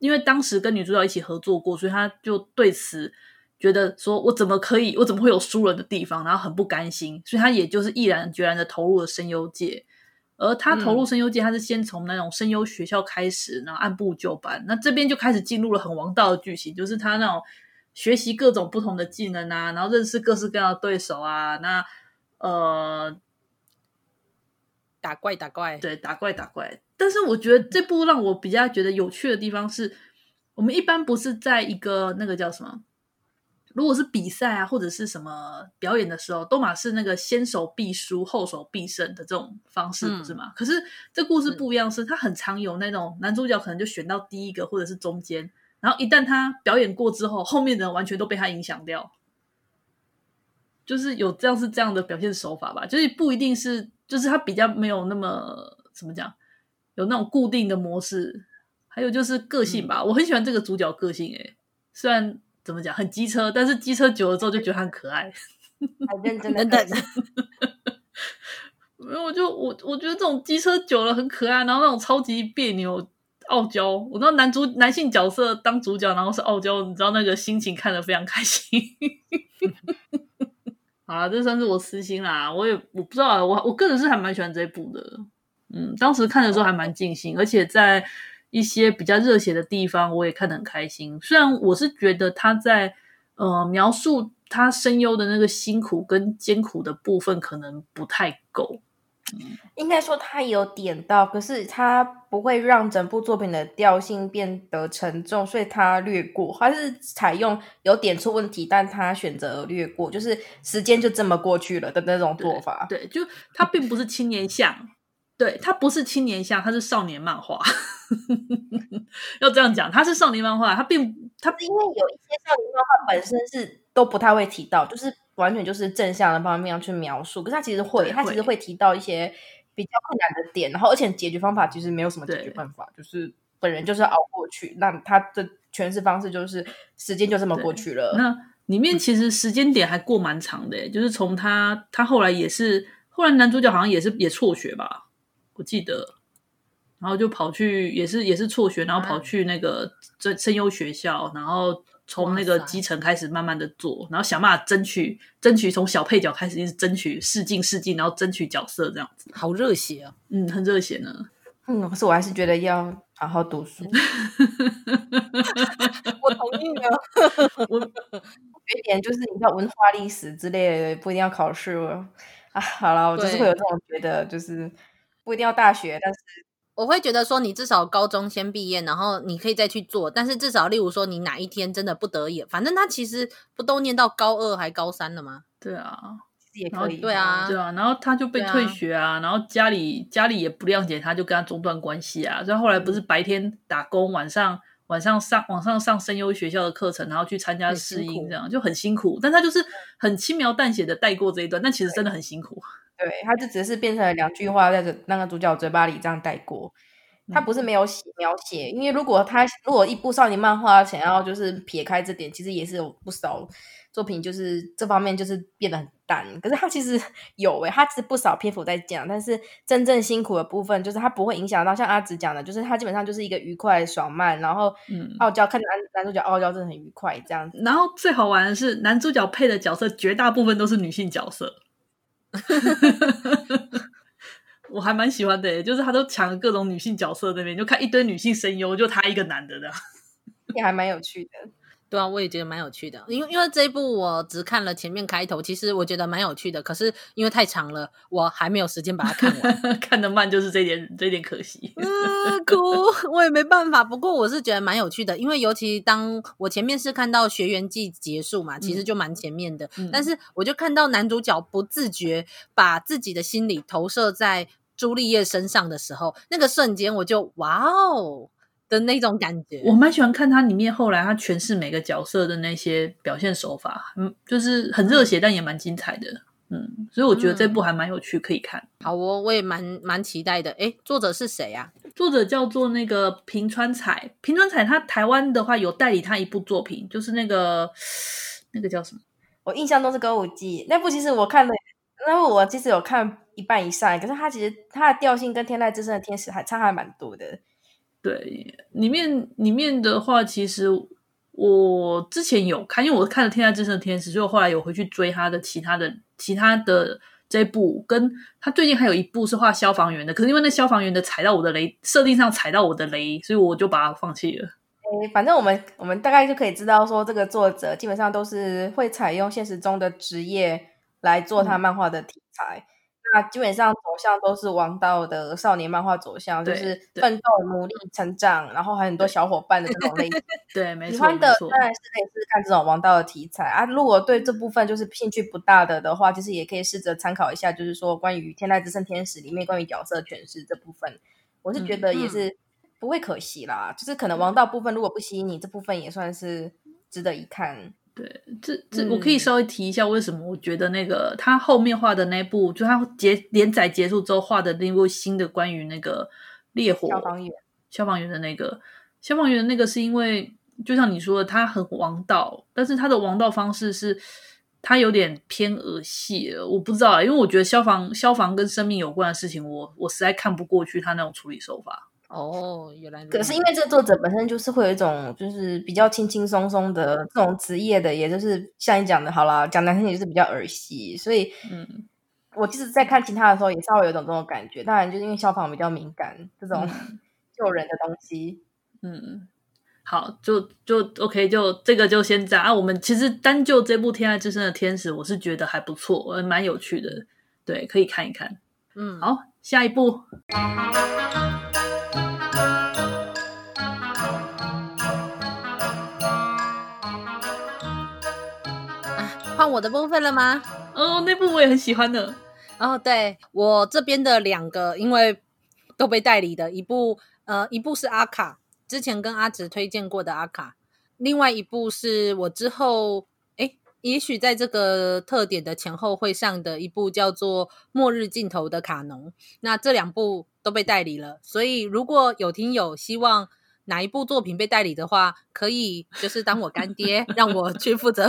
因为当时跟女主角一起合作过，所以他就对此觉得说，我怎么可以，我怎么会有输人的地方，然后很不甘心，所以他也就是毅然决然的投入了声优界。而他投入声优界，他是先从那种声优学校开始，然后按部就班。那这边就开始进入了很王道的剧情，就是他那种学习各种不同的技能啊，然后认识各式各样的对手啊。那呃，打怪打怪，对，打怪打怪。但是我觉得这部让我比较觉得有趣的地方是，我们一般不是在一个那个叫什么？如果是比赛啊，或者是什么表演的时候，都马是那个先手必输，后手必胜的这种方式，不是吗？嗯、可是这故事不一样，是他很常有那种男主角可能就选到第一个，或者是中间，然后一旦他表演过之后，后面的人完全都被他影响掉，就是有这样是这样的表现手法吧？就是不一定是，就是他比较没有那么怎么讲，有那种固定的模式，还有就是个性吧。嗯、我很喜欢这个主角个性、欸，诶虽然。怎么讲？很机车，但是机车久了之后就觉得他很可爱，很 认真等等。没有，我就我我觉得这种机车久了很可爱，然后那种超级别扭、傲娇。我知道男主男性角色当主角，然后是傲娇，你知道那个心情看得非常开心。好了，这算是我私心啦。我也我不知道，我我个人是还蛮喜欢这一部的。嗯，当时看的时候还蛮尽兴，而且在。一些比较热血的地方，我也看得很开心。虽然我是觉得他在呃描述他声优的那个辛苦跟艰苦的部分可能不太够。嗯，应该说他有点到，可是他不会让整部作品的调性变得沉重，所以他略过。他是采用有点出问题，但他选择略过，就是时间就这么过去了的那种做法。对，对，就他并不是青年向。对，他不是青年向，他是少年漫画。要这样讲，他是少年漫画，他并他因为有一些少年漫画本身是都不太会提到，就是完全就是正向的方面去描述。可是他其实会，他其实会提到一些比较困难的点，然后而且解决方法其实没有什么解决办法，就是本人就是熬过去。那他的诠释方式就是时间就这么过去了。那里面其实时间点还过蛮长的，就是从他他后来也是，后来男主角好像也是也辍学吧。我记得，然后就跑去，也是也是辍学，然后跑去那个声声优学校，然后从那个基层开始慢慢的做，然后想办法争取争取从小配角开始一直争取试镜试镜，然后争取角色这样子，好热血啊！嗯，很热血呢。嗯，可是我还是觉得要好好读书。我同意了。我 有一点就是你知道文化历史之类的不一定要考试了啊。好了，我就是会有这种觉得，就是。不一定要大学，但是我会觉得说，你至少高中先毕业，然后你可以再去做。但是至少，例如说，你哪一天真的不得已，反正他其实不都念到高二还高三了吗？对啊，也可以，对啊，对啊。然后他就被退学啊，啊然后家里家里也不谅解他，就跟他中断关系啊。所以后来不是白天打工，晚上。晚上上晚上上声优学校的课程，然后去参加试音，这样就很辛苦。但他就是很轻描淡写的带过这一段，但其实真的很辛苦。对，他就只是变成了两句话在这那个主角嘴巴里这样带过。他不是没有写描写，因为如果他如果一部少年漫画想要就是撇开这点，其实也是有不少。作品就是这方面就是变得很淡，可是他其实 有诶，他其实不少篇幅在讲，但是真正辛苦的部分就是他不会影响到像阿紫讲的，就是他基本上就是一个愉快爽漫，然后傲娇、嗯、看着男男主角傲娇真的很愉快这样子。然后最好玩的是男主角配的角色绝大部分都是女性角色，我还蛮喜欢的，就是他都抢各种女性角色那边，就看一堆女性声优，就他一个男的的，也还蛮有趣的。对啊，我也觉得蛮有趣的，因为因为这一部我只看了前面开头，其实我觉得蛮有趣的，可是因为太长了，我还没有时间把它看完，看得慢就是这点这点可惜。嗯，哭，我也没办法。不过我是觉得蛮有趣的，因为尤其当我前面是看到学员季结束嘛，其实就蛮前面的，嗯、但是我就看到男主角不自觉把自己的心理投射在朱丽叶身上的时候，那个瞬间我就哇哦。的那种感觉，我蛮喜欢看他里面后来他诠释每个角色的那些表现手法，嗯，就是很热血，但也蛮精彩的，嗯，所以我觉得这部还蛮有趣，可以看。好哦，我也蛮蛮期待的。诶，作者是谁呀？作者叫做那个平川彩，平川彩他台湾的话有代理他一部作品，就是那个那个叫什么？我印象中是《歌舞伎》那部，其实我看了，那部我其实有看一半以上，可是他其实他的调性跟《天籁之声的天使》还差还蛮多的。对，里面里面的话，其实我之前有看，因为我看了《天下之声的天使》，所以我后来有回去追他的其他的其他的这一部，跟他最近还有一部是画消防员的，可是因为那消防员的踩到我的雷，设定上踩到我的雷，所以我就把它放弃了。诶，反正我们我们大概就可以知道说，这个作者基本上都是会采用现实中的职业来做他漫画的题材。嗯那基本上走向都是王道的少年漫画走向，就是奋斗、努力、成长，然后还有很多小伙伴的这种类型。对，没错。喜欢的当然是可以试试看这种王道的题材啊。如果对这部分就是兴趣不大的的话，其实也可以试着参考一下，就是说关于《天籁之声天使》里面关于角色诠释这部分，我是觉得也是不会可惜啦。嗯、就是可能王道部分如果不吸引你，这部分也算是值得一看。对，这这我可以稍微提一下，为什么我觉得那个、嗯、他后面画的那部，就他结连载结束之后画的那部新的关于那个烈火消防员消防员的那个消防员的那个，是因为就像你说的，他很王道，但是他的王道方式是他有点偏儿戏了，我不知道，因为我觉得消防消防跟生命有关的事情我，我我实在看不过去他那种处理手法。哦，原来可是因为这个作者本身就是会有一种就是比较轻轻松松的这种职业的，也就是像你讲的，好啦，讲难听点就是比较儿戏，所以嗯，我其实在看其他的时候也稍微有种这种感觉。当然，就是因为消防比较敏感，这种 救人的东西，嗯，好，就就 OK，就这个就先这样啊。我们其实单就这部《天籁之声的天使》，我是觉得还不错，蛮有趣的，对，可以看一看。嗯，好，下一部。我的部分了吗？哦，那部我也很喜欢的。哦，对，我这边的两个，因为都被代理的，一部呃，一部是阿卡，之前跟阿直推荐过的阿卡，另外一部是我之后诶，也许在这个特点的前后会上的一部叫做《末日尽头的卡农》。那这两部都被代理了，所以如果有听友希望。哪一部作品被代理的话，可以就是当我干爹，让我去负责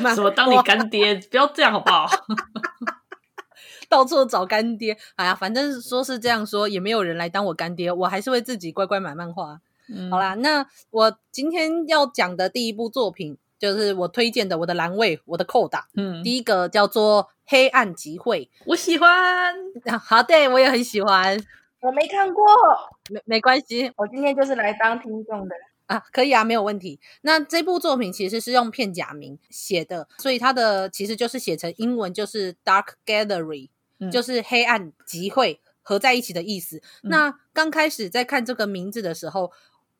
买。什么当你干爹？不要这样好不好？到处找干爹，哎呀，反正说是这样说，也没有人来当我干爹，我还是会自己乖乖买漫画。嗯、好啦，那我今天要讲的第一部作品，就是我推荐的我的栏位，我的扣打。嗯，第一个叫做《黑暗集会》，我喜欢。好，对，我也很喜欢。我没看过，没没关系，我今天就是来当听众的啊，可以啊，没有问题。那这部作品其实是用片假名写的，所以它的其实就是写成英文就是 Dark Gallery，、嗯、就是黑暗集会合在一起的意思。嗯、那刚开始在看这个名字的时候，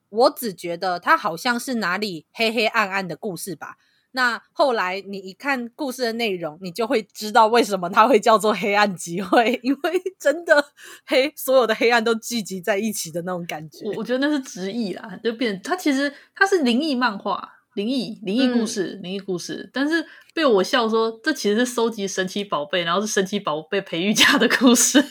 我只觉得它好像是哪里黑黑暗暗的故事吧。那后来你一看故事的内容，你就会知道为什么它会叫做黑暗集会，因为真的黑，所有的黑暗都聚集在一起的那种感觉。我我觉得那是直译啦，就变它其实它是灵异漫画、灵异灵异故事、灵异故事，但是被我笑说这其实是收集神奇宝贝，然后是神奇宝贝培育家的故事。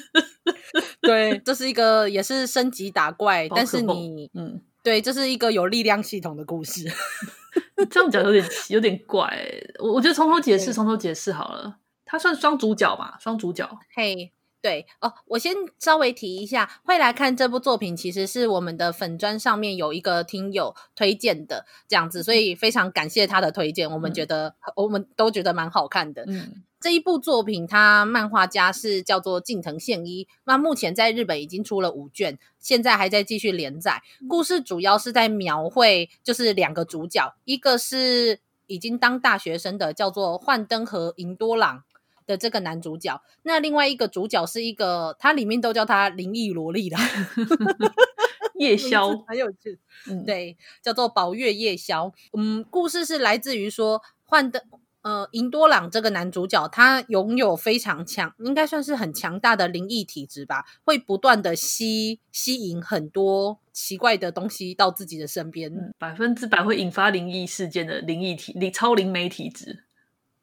对，这是一个也是升级打怪，但是你嗯，对，这是一个有力量系统的故事。这样讲有点有点怪，我我觉得从头解释，从头解释好了。他算双主角吧，双主角。嘿，对哦，我先稍微提一下，会来看这部作品，其实是我们的粉砖上面有一个听友推荐的这样子，所以非常感谢他的推荐，我们觉得、嗯、我们都觉得蛮好看的。嗯。这一部作品，它漫画家是叫做近藤宪一。那目前在日本已经出了五卷，现在还在继续连载。故事主要是在描绘，就是两个主角，一个是已经当大学生的，叫做幻灯和银多朗的这个男主角。那另外一个主角是一个，它里面都叫他灵异萝莉的 夜宵，很有趣。嗯，对，叫做宝月夜宵。嗯，故事是来自于说幻灯。呃，银多朗这个男主角，他拥有非常强，应该算是很强大的灵异体质吧，会不断的吸吸引很多奇怪的东西到自己的身边，嗯、百分之百会引发灵异事件的灵异体、灵超灵媒体质，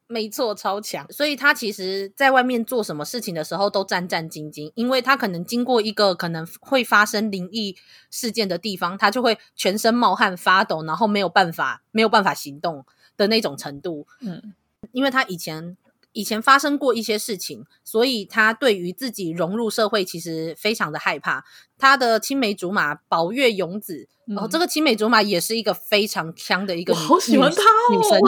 没错，超强。所以他其实在外面做什么事情的时候都战战兢兢，因为他可能经过一个可能会发生灵异事件的地方，他就会全身冒汗发抖，然后没有办法没有办法行动。的那种程度，嗯，因为他以前以前发生过一些事情，所以他对于自己融入社会其实非常的害怕。他的青梅竹马宝月勇子。然哦、这个青梅竹马也是一个非常香的一个女，我好喜欢她、哦、女生，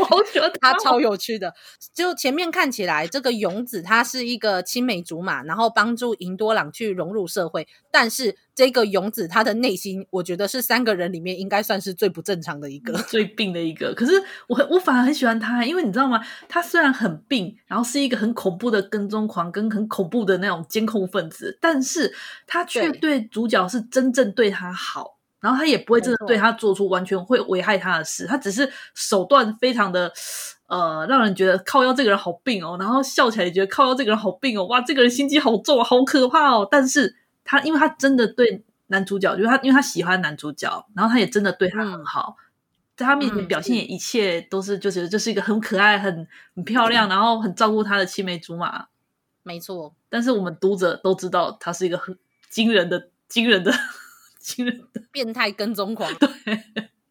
我好喜欢她，她超有趣的。就前面看起来，这个勇子她是一个青梅竹马，然后帮助银多朗去融入社会。但是这个勇子她的内心，我觉得是三个人里面应该算是最不正常的一个，最病的一个。可是我我反而很喜欢她，因为你知道吗？她虽然很病，然后是一个很恐怖的跟踪狂，跟很恐怖的那种监控分子，但是她却对主角是真正对他好。然后他也不会真的对他做出完全会危害他的事，他只是手段非常的呃，让人觉得靠腰这个人好病哦，然后笑起来也觉得靠腰这个人好病哦，哇，这个人心机好重，好可怕哦。但是他因为他真的对男主角，就是他因为他喜欢男主角，然后他也真的对他很好，嗯、在他面前表现也一切都是就是就是一个很可爱、很很漂亮，然后很照顾他的青梅竹马。没错，但是我们读者都知道他是一个很惊人的、惊人的。惊人的变态跟踪狂，对，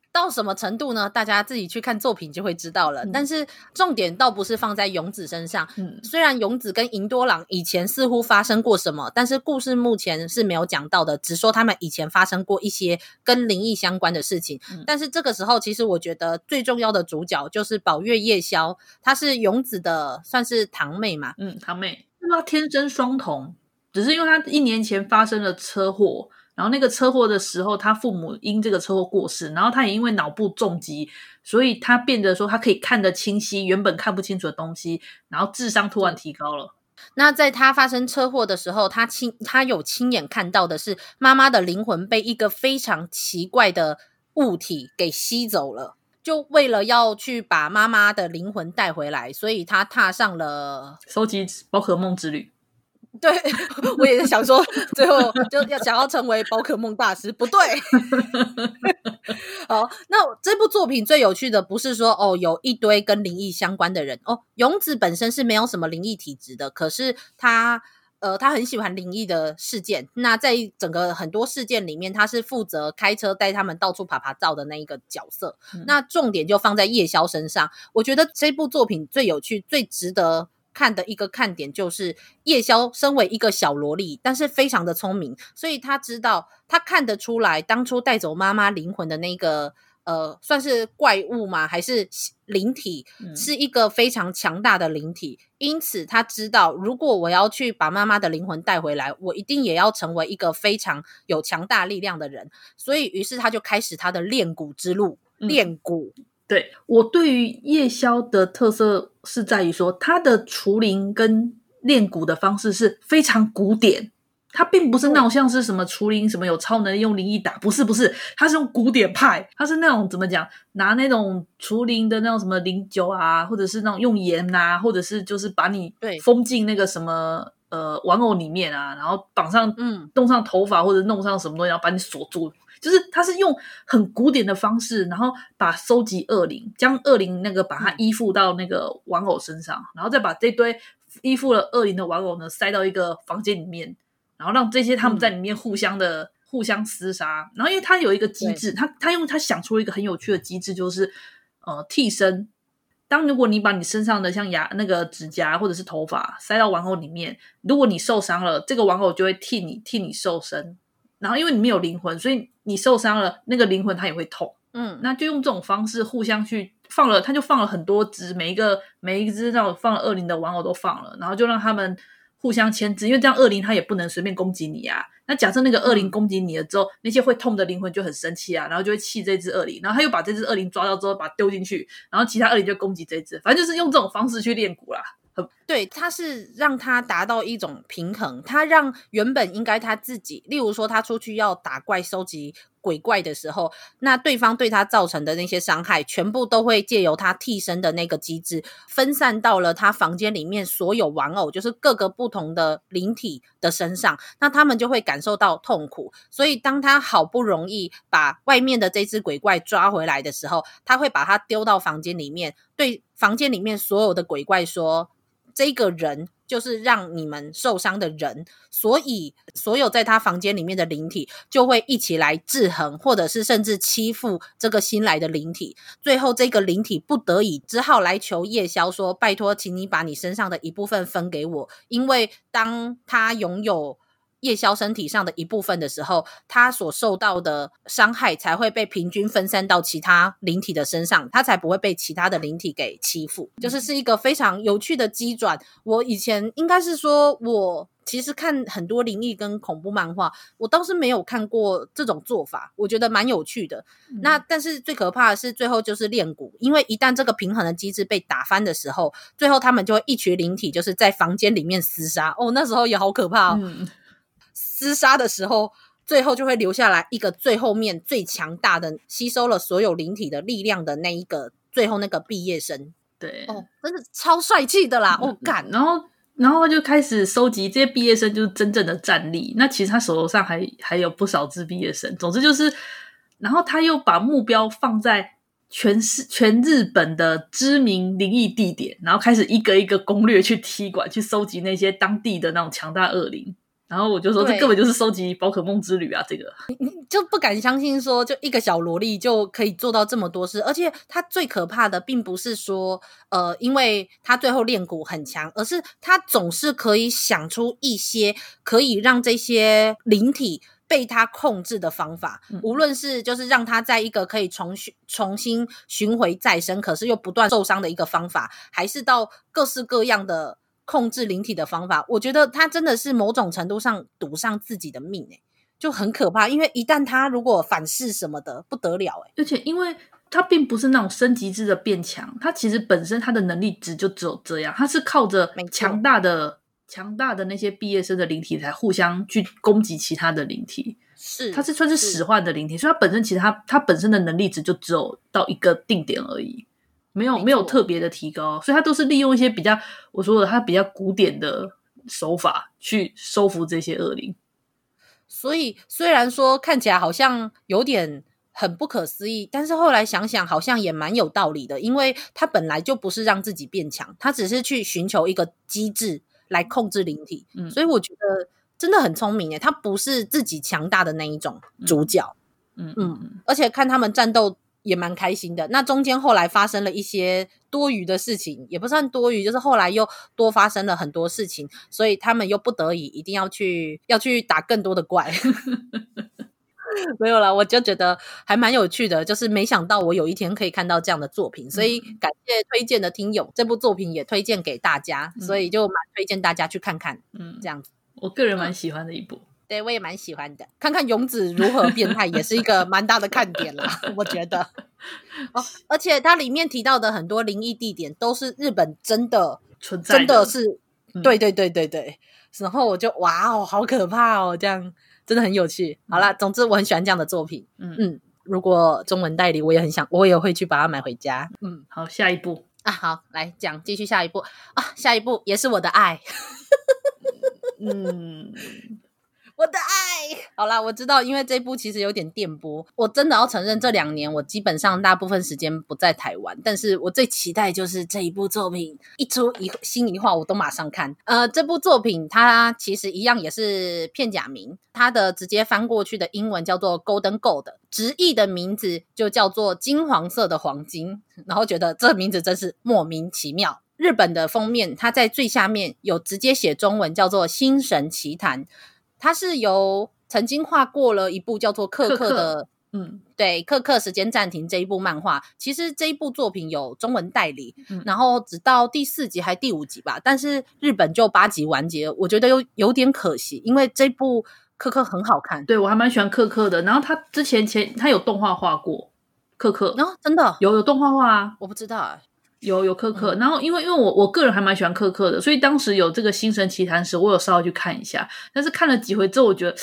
到什么程度呢？大家自己去看作品就会知道了。嗯、但是重点倒不是放在勇子身上。嗯，虽然勇子跟银多朗以前似乎发生过什么，但是故事目前是没有讲到的，只说他们以前发生过一些跟灵异相关的事情。嗯、但是这个时候，其实我觉得最重要的主角就是宝月夜宵，她是勇子的算是堂妹嘛？嗯，堂妹，她天生双瞳，只是因为他一年前发生了车祸。然后那个车祸的时候，他父母因这个车祸过世，然后他也因为脑部重击，所以他变得说他可以看得清晰，原本看不清楚的东西，然后智商突然提高了。那在他发生车祸的时候，他亲他有亲眼看到的是妈妈的灵魂被一个非常奇怪的物体给吸走了。就为了要去把妈妈的灵魂带回来，所以他踏上了收集宝可梦之旅。对，我也是想说，最后就要想要成为宝可梦大师，不对。好，那这部作品最有趣的不是说哦，有一堆跟灵异相关的人哦，勇子本身是没有什么灵异体质的，可是他呃，他很喜欢灵异的事件。那在整个很多事件里面，他是负责开车带他们到处爬爬照的那一个角色。嗯、那重点就放在夜宵身上，我觉得这部作品最有趣、最值得。看的一个看点就是夜宵身为一个小萝莉，但是非常的聪明，所以他知道他看得出来，当初带走妈妈灵魂的那个呃，算是怪物吗？还是灵体？是一个非常强大的灵体。嗯、因此他知道，如果我要去把妈妈的灵魂带回来，我一定也要成为一个非常有强大力量的人。所以，于是他就开始他的练蛊之路，嗯、练蛊。对，我对于夜宵的特色是在于说，它的除灵跟练蛊的方式是非常古典。它并不是那种像是什么除灵什么有超能力用灵异打，不是不是，它是用古典派，它是那种怎么讲，拿那种除灵的那种什么灵酒啊，或者是那种用盐呐、啊，或者是就是把你封进那个什么呃玩偶里面啊，然后绑上嗯。弄上头发或者弄上什么东西，然后把你锁住，就是他是用很古典的方式，然后把收集恶灵，将恶灵那个把它依附到那个玩偶身上，然后再把这堆依附了恶灵的玩偶呢塞到一个房间里面。然后让这些他们在里面互相的、嗯、互相厮杀，然后因为他有一个机制，他他用他想出了一个很有趣的机制，就是呃替身。当如果你把你身上的像牙、那个指甲或者是头发塞到玩偶里面，如果你受伤了，这个玩偶就会替你替你受伤。然后因为你没有灵魂，所以你受伤了，那个灵魂它也会痛。嗯，那就用这种方式互相去放了，他就放了很多只，每一个每一只那种放了恶灵的玩偶都放了，然后就让他们。互相牵制，因为这样恶灵他也不能随便攻击你啊。那假设那个恶灵攻击你了之后，那些会痛的灵魂就很生气啊，然后就会气这只恶灵，然后他又把这只恶灵抓到之后，把它丢进去，然后其他恶灵就攻击这只，反正就是用这种方式去练蛊啦。对，他是让他达到一种平衡，他让原本应该他自己，例如说他出去要打怪、收集鬼怪的时候，那对方对他造成的那些伤害，全部都会借由他替身的那个机制，分散到了他房间里面所有玩偶，就是各个不同的灵体的身上，那他们就会感受到痛苦。所以当他好不容易把外面的这只鬼怪抓回来的时候，他会把它丢到房间里面，对房间里面所有的鬼怪说。这个人就是让你们受伤的人，所以所有在他房间里面的灵体就会一起来制衡，或者是甚至欺负这个新来的灵体。最后，这个灵体不得已只好来求夜宵，说：“拜托，请你把你身上的一部分分给我，因为当他拥有。”夜宵身体上的一部分的时候，他所受到的伤害才会被平均分散到其他灵体的身上，他才不会被其他的灵体给欺负。就是是一个非常有趣的机转。我以前应该是说，我其实看很多灵异跟恐怖漫画，我倒是没有看过这种做法，我觉得蛮有趣的。嗯、那但是最可怕的是最后就是练骨，因为一旦这个平衡的机制被打翻的时候，最后他们就会一群灵体就是在房间里面厮杀。哦，那时候也好可怕哦。嗯厮杀的时候，最后就会留下来一个最后面最强大的，吸收了所有灵体的力量的那一个，最后那个毕业生。对，哦，真的超帅气的啦！哦，干，然后，然后就开始收集这些毕业生，就是真正的战力。那其实他手头上还还有不少支毕业生。总之就是，然后他又把目标放在全市全日本的知名灵异地点，然后开始一个一个攻略去踢馆，去收集那些当地的那种强大恶灵。然后我就说，这根本就是收集宝可梦之旅啊！这个你你就不敢相信，说就一个小萝莉就可以做到这么多事，而且她最可怕的，并不是说呃，因为她最后练骨很强，而是她总是可以想出一些可以让这些灵体被他控制的方法，嗯、无论是就是让他在一个可以重新重新寻回再生，可是又不断受伤的一个方法，还是到各式各样的。控制灵体的方法，我觉得他真的是某种程度上赌上自己的命，欸，就很可怕。因为一旦他如果反噬什么的，不得了，欸，而且因为他并不是那种升级制的变强，他其实本身他的能力值就只有这样，他是靠着强大的强大的那些毕业生的灵体才互相去攻击其他的灵体，是，他是算是使唤的灵体，所以他本身其实他他本身的能力值就只有到一个定点而已。没有没有特别的提高，所以他都是利用一些比较我说的他比较古典的手法去收服这些恶灵。所以虽然说看起来好像有点很不可思议，但是后来想想好像也蛮有道理的，因为他本来就不是让自己变强，他只是去寻求一个机制来控制灵体。嗯，所以我觉得真的很聪明诶，他不是自己强大的那一种主角。嗯嗯，嗯，而且看他们战斗。也蛮开心的。那中间后来发生了一些多余的事情，也不算多余，就是后来又多发生了很多事情，所以他们又不得已一定要去要去打更多的怪。没有了，我就觉得还蛮有趣的，就是没想到我有一天可以看到这样的作品，所以感谢推荐的听友，这部作品也推荐给大家，所以就蛮推荐大家去看看。嗯，这样子，我个人蛮喜欢的一部。对，我也蛮喜欢的。看看勇子如何变态，也是一个蛮大的看点啦。我觉得。哦，而且它里面提到的很多灵异地点，都是日本真的存在，真的是嗯、对对对对对，然后我就哇哦，好可怕哦，这样真的很有趣。好啦，总之我很喜欢这样的作品。嗯嗯，如果中文代理，我也很想，我也会去把它买回家。嗯，好，下一步啊，好，来讲，继续下一步啊，下一步也是我的爱。嗯。我的爱，好啦，我知道，因为这部其实有点电波。我真的要承认，这两年我基本上大部分时间不在台湾，但是我最期待就是这一部作品一出一新一话，我都马上看。呃，这部作品它其实一样也是片假名，它的直接翻过去的英文叫做 Golden Gold，直译的名字就叫做金黄色的黄金，然后觉得这名字真是莫名其妙。日本的封面，它在最下面有直接写中文，叫做《星神奇谭》。它是由曾经画过了一部叫做《克克》的，嗯，对，《克克时间暂停》这一部漫画，其实这一部作品有中文代理，嗯、然后直到第四集还第五集吧，但是日本就八集完结，我觉得有有点可惜，因为这部《克克》很好看，对，我还蛮喜欢《克克》的。然后他之前前他有动画画过《克克》，哦，真的有有动画画啊，我不知道啊。有有克克，嗯、然后因为因为我我个人还蛮喜欢克克的，所以当时有这个《星神奇谭》时，我有稍微去看一下。但是看了几回之后，我觉得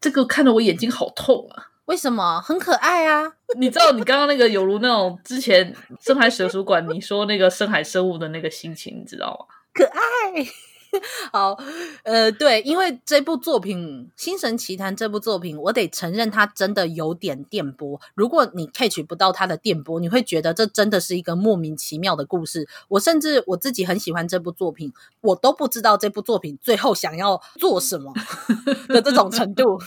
这个看得我眼睛好痛啊！为什么？很可爱啊！你知道你刚刚那个有如那种之前深海水族馆你说那个深海生物的那个心情，你知道吗？可爱。好，呃，对，因为这部作品《星神奇谭》这部作品，我得承认它真的有点电波。如果你 catch 不到它的电波，你会觉得这真的是一个莫名其妙的故事。我甚至我自己很喜欢这部作品，我都不知道这部作品最后想要做什么的这种程度。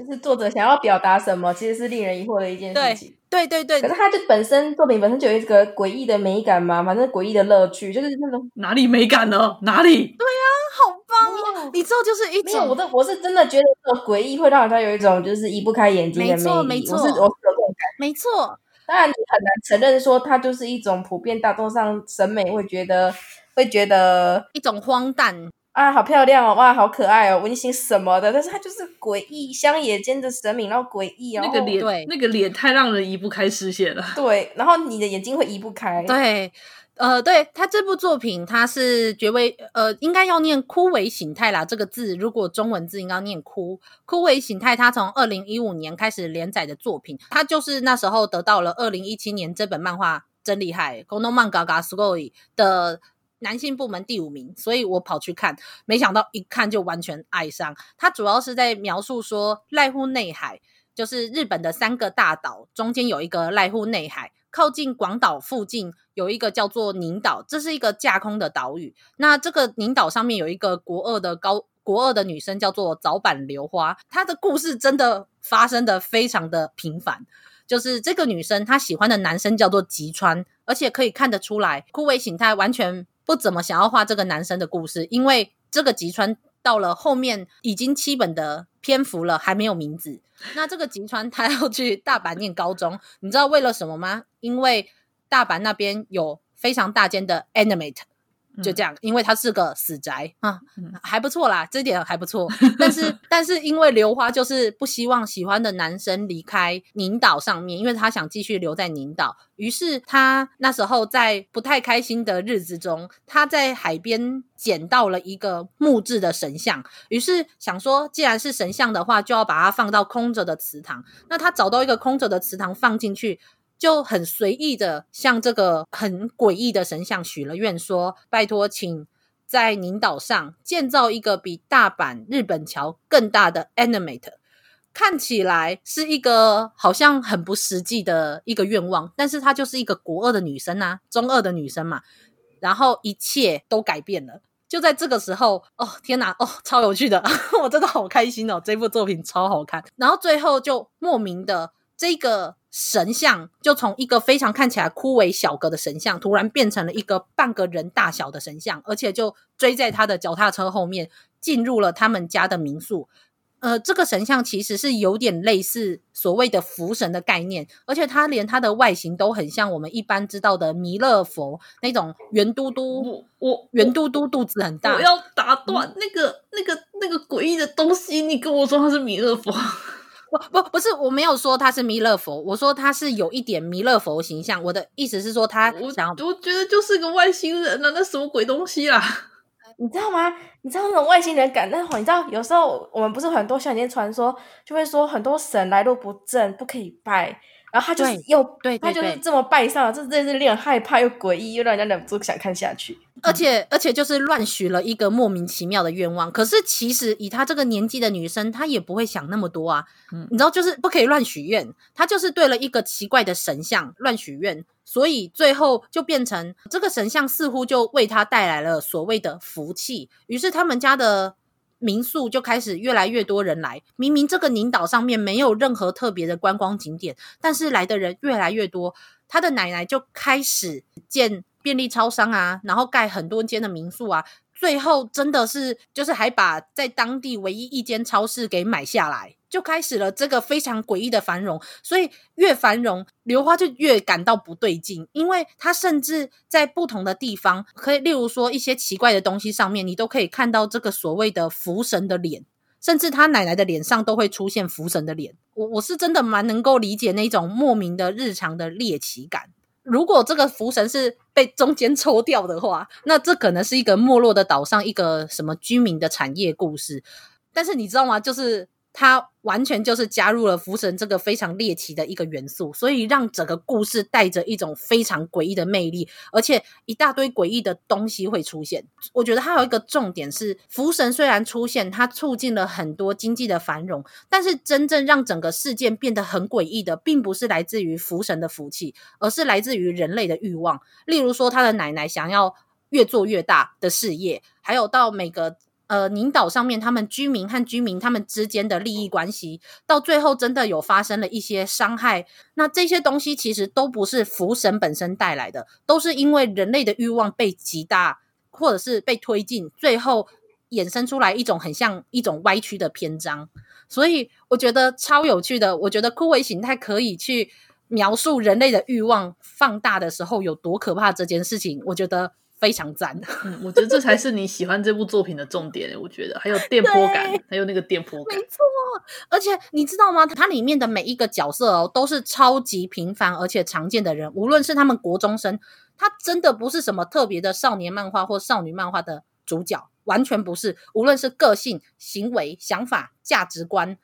就是作者想要表达什么，其实是令人疑惑的一件事情。对对对，对，可是它就本身作品本身就有一个诡异的美感嘛，反正诡异的乐趣就是那种哪里美感呢？哪里？对呀、啊，好棒哦！你知道，就是一种，我的我是真的觉得这种诡异会让人家有一种就是移不开眼睛的魅力。没错，没错，我是我是有这种感觉。没错，当然你很难承认说它就是一种普遍大众上审美会觉得会觉得一种荒诞。啊，好漂亮哦！哇，好可爱哦，温馨什么的，但是它就是诡异，乡野间的神明，然后诡异哦，那个脸，对，那个脸太让人移不开视线了。对，然后你的眼睛会移不开。对，呃，对他这部作品，它是绝为呃，应该要念枯萎形态啦，这个字如果中文字应该念枯枯萎形态。它从二零一五年开始连载的作品，它就是那时候得到了二零一七年这本漫画真厉害，この漫画がすごい的。 男性部门第五名，所以我跑去看，没想到一看就完全爱上。它主要是在描述说，濑户内海就是日本的三个大岛，中间有一个濑户内海，靠近广岛附近有一个叫做宁岛，这是一个架空的岛屿。那这个宁岛上面有一个国二的高国二的女生叫做早坂流花，她的故事真的发生的非常的频繁。就是这个女生她喜欢的男生叫做吉川，而且可以看得出来，枯萎形态完全。不怎么想要画这个男生的故事，因为这个吉川到了后面已经七本的篇幅了，还没有名字。那这个吉川他要去大阪念高中，你知道为了什么吗？因为大阪那边有非常大间的 Animate。就这样，因为他是个死宅啊，还不错啦，这点还不错。但是，但是因为流花就是不希望喜欢的男生离开宁岛上面，因为他想继续留在宁岛。于是他那时候在不太开心的日子中，他在海边捡到了一个木质的神像，于是想说，既然是神像的话，就要把它放到空着的祠堂。那他找到一个空着的祠堂放进去。就很随意的向这个很诡异的神像许了愿，说：“拜托，请在宁岛上建造一个比大阪日本桥更大的 Animate。”看起来是一个好像很不实际的一个愿望，但是她就是一个国二的女生啊，中二的女生嘛。然后一切都改变了，就在这个时候，哦天哪，哦超有趣的，我真的好开心哦，这部作品超好看。然后最后就莫名的这个。神像就从一个非常看起来枯萎小个的神像，突然变成了一个半个人大小的神像，而且就追在他的脚踏车后面，进入了他们家的民宿。呃，这个神像其实是有点类似所谓的福神的概念，而且它连它的外形都很像我们一般知道的弥勒佛那种圆嘟嘟，我圆嘟嘟肚子很大。我要打断那个那个那个诡异的东西，你跟我说它是弥勒佛。不不不是，我没有说他是弥勒佛，我说他是有一点弥勒佛形象。我的意思是说，他想要，我觉得就是个外星人啊，那什么鬼东西啦？你知道吗？你知道那种外星人感那种？你知道有时候我们不是很多乡间传说，就会说很多神来路不正，不可以拜。然后他就是又他就是这么拜上了，这真是令人害怕又诡异，又让人家忍不住想看下去。而且而且就是乱许了一个莫名其妙的愿望。可是其实以她这个年纪的女生，她也不会想那么多啊。嗯，你知道，就是不可以乱许愿。她就是对了一个奇怪的神像乱许愿，所以最后就变成这个神像似乎就为她带来了所谓的福气。于是他们家的。民宿就开始越来越多人来，明明这个宁岛上面没有任何特别的观光景点，但是来的人越来越多。他的奶奶就开始建便利超商啊，然后盖很多间的民宿啊，最后真的是就是还把在当地唯一一间超市给买下来。就开始了这个非常诡异的繁荣，所以越繁荣，刘花就越感到不对劲，因为他甚至在不同的地方，可以例如说一些奇怪的东西上面，你都可以看到这个所谓的福神的脸，甚至他奶奶的脸上都会出现福神的脸。我我是真的蛮能够理解那种莫名的日常的猎奇感。如果这个浮神是被中间抽掉的话，那这可能是一个没落的岛上一个什么居民的产业故事。但是你知道吗？就是。它完全就是加入了福神这个非常猎奇的一个元素，所以让整个故事带着一种非常诡异的魅力，而且一大堆诡异的东西会出现。我觉得还有一个重点是，福神虽然出现，它促进了很多经济的繁荣，但是真正让整个事件变得很诡异的，并不是来自于福神的福气，而是来自于人类的欲望。例如说，他的奶奶想要越做越大的事业，还有到每个。呃，宁岛上面他们居民和居民他们之间的利益关系，到最后真的有发生了一些伤害。那这些东西其实都不是福神本身带来的，都是因为人类的欲望被极大，或者是被推进，最后衍生出来一种很像一种歪曲的篇章。所以我觉得超有趣的，我觉得枯萎形态可以去描述人类的欲望放大的时候有多可怕。这件事情，我觉得。非常赞，嗯，我觉得这才是你喜欢这部作品的重点。我觉得还有电波感，还有那个电波感，没错。而且你知道吗？它里面的每一个角色哦，都是超级平凡而且常见的人。无论是他们国中生，他真的不是什么特别的少年漫画或少女漫画的主角，完全不是。无论是个性、行为、想法、价值观，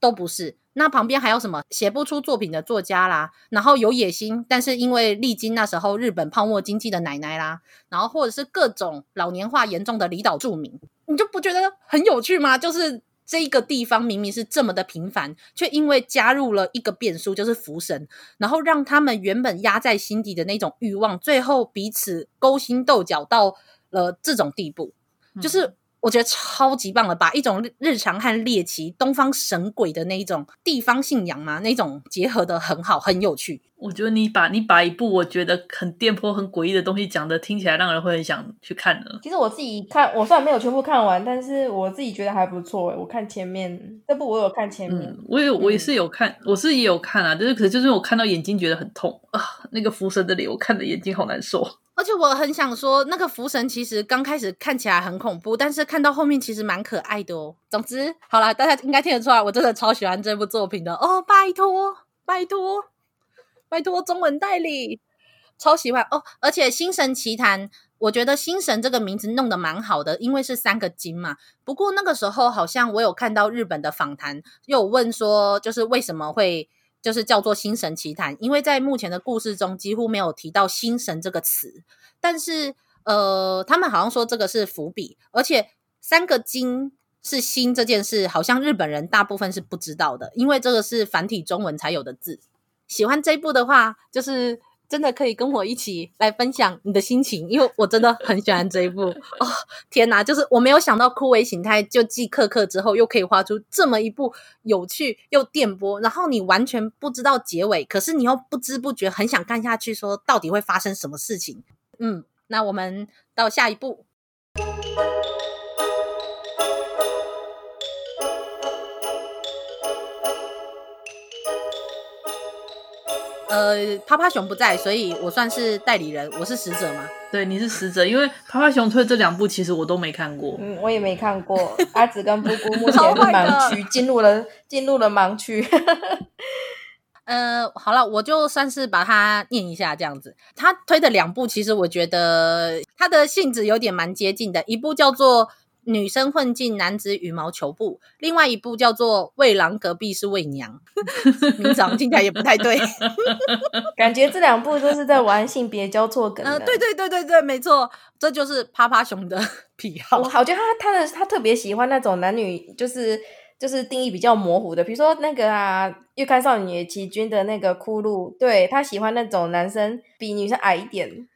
都不是。那旁边还有什么写不出作品的作家啦，然后有野心，但是因为历经那时候日本泡沫经济的奶奶啦，然后或者是各种老年化严重的离岛住民，你就不觉得很有趣吗？就是这一个地方明明是这么的平凡，却因为加入了一个变数，就是福神，然后让他们原本压在心底的那种欲望，最后彼此勾心斗角到了这种地步，就是。我觉得超级棒的，把一种日常和猎奇、东方神鬼的那一种地方信仰嘛，那种结合的很好，很有趣。我觉得你把你把一部我觉得很电波、很诡异的东西讲的听起来让人会很想去看的。其实我自己看，我虽然没有全部看完，但是我自己觉得还不错。我看前面这部，我有看前面，嗯、我有我也是有看，嗯、我是也有看啊，就是可是就是我看到眼睛觉得很痛啊，那个福神的脸，我看的眼睛好难受。而且我很想说，那个福神其实刚开始看起来很恐怖，但是看到后面其实蛮可爱的哦。总之，好啦，大家应该听得出来，我真的超喜欢这部作品的哦。拜托，拜托，拜托，中文代理，超喜欢哦。而且《星神奇谭》，我觉得“星神”这个名字弄得蛮好的，因为是三个金嘛。不过那个时候好像我有看到日本的访谈，又有问说，就是为什么会。就是叫做心神奇谭，因为在目前的故事中几乎没有提到心神这个词，但是呃，他们好像说这个是伏笔，而且三个金是星这件事，好像日本人大部分是不知道的，因为这个是繁体中文才有的字。喜欢这一部的话，就是。真的可以跟我一起来分享你的心情，因为我真的很喜欢这一部 哦！天哪，就是我没有想到枯萎形态就继克克之后，又可以画出这么一部有趣又电波，然后你完全不知道结尾，可是你又不知不觉很想看下去，说到底会发生什么事情？嗯，那我们到下一步。呃，趴趴熊不在，所以我算是代理人。我是使者嘛？对，你是使者，因为趴趴熊推这两部其实我都没看过。嗯，我也没看过。阿紫跟布姑目前是盲区，进入了进入了盲区。呃，好了，我就算是把它念一下这样子。他推的两部，其实我觉得他的性质有点蛮接近的，一部叫做。女生混进男子羽毛球部，另外一部叫做《卫郎隔壁是卫娘》，名字听起来也不太对，感觉这两部都是在玩性别交错梗。嗯、呃，对对对对对，没错，这就是趴趴熊的癖好。我好觉得他他的他特别喜欢那种男女就是就是定义比较模糊的，比如说那个啊，《月刊少女奇君》的那个骷髅，对，他喜欢那种男生比女生矮一点。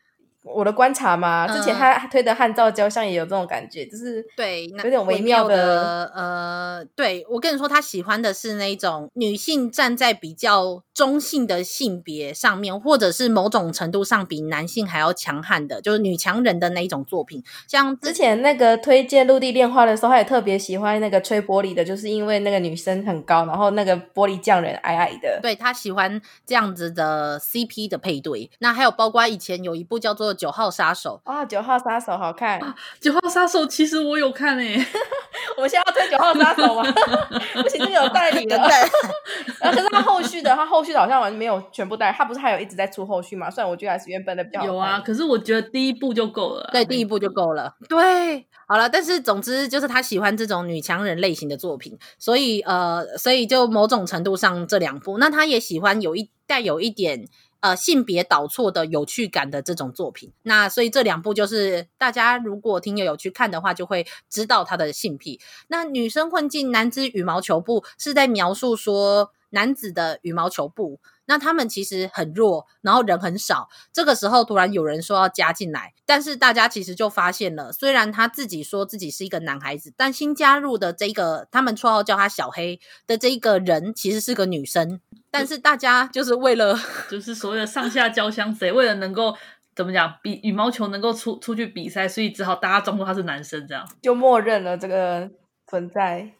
我的观察嘛，之前他推的《汉照胶像》也有这种感觉，嗯、就是对，有点微妙的。微妙的呃，对，我跟你说，他喜欢的是那种女性站在比较中性的性别上面，或者是某种程度上比男性还要强悍的，就是女强人的那一种作品。像之前那个推荐《陆地恋花》的时候，他也特别喜欢那个吹玻璃的，就是因为那个女生很高，然后那个玻璃匠人矮矮的。对，他喜欢这样子的 CP 的配对。那还有包括以前有一部叫做。九号杀手啊，九号杀手好看。啊、九号杀手其实我有看诶、欸，我们现在要推九号杀手吗？不行，这个有代理的。然后可是他后续的，他后续的好像完全没有全部带，他不是还有一直在出后续吗？虽然我觉得还是原本的比较好。有啊，可是我觉得第一部就够了。对，第一部就够了。对，好了，但是总之就是他喜欢这种女强人类型的作品，所以呃，所以就某种程度上这两部，那他也喜欢有一带有一点。呃，性别导错的有趣感的这种作品，那所以这两部就是大家如果听友有去看的话，就会知道他的性癖。那女生混进男子羽毛球部是在描述说男子的羽毛球部，那他们其实很弱，然后人很少。这个时候突然有人说要加进来，但是大家其实就发现了，虽然他自己说自己是一个男孩子，但新加入的这个他们绰号叫他小黑的这一个人其实是个女生。但是大家就是为了，就是所谓的上下交相贼，为了能够怎么讲，比羽毛球能够出出去比赛，所以只好大家装作他是男生，这样就默认了这个存在。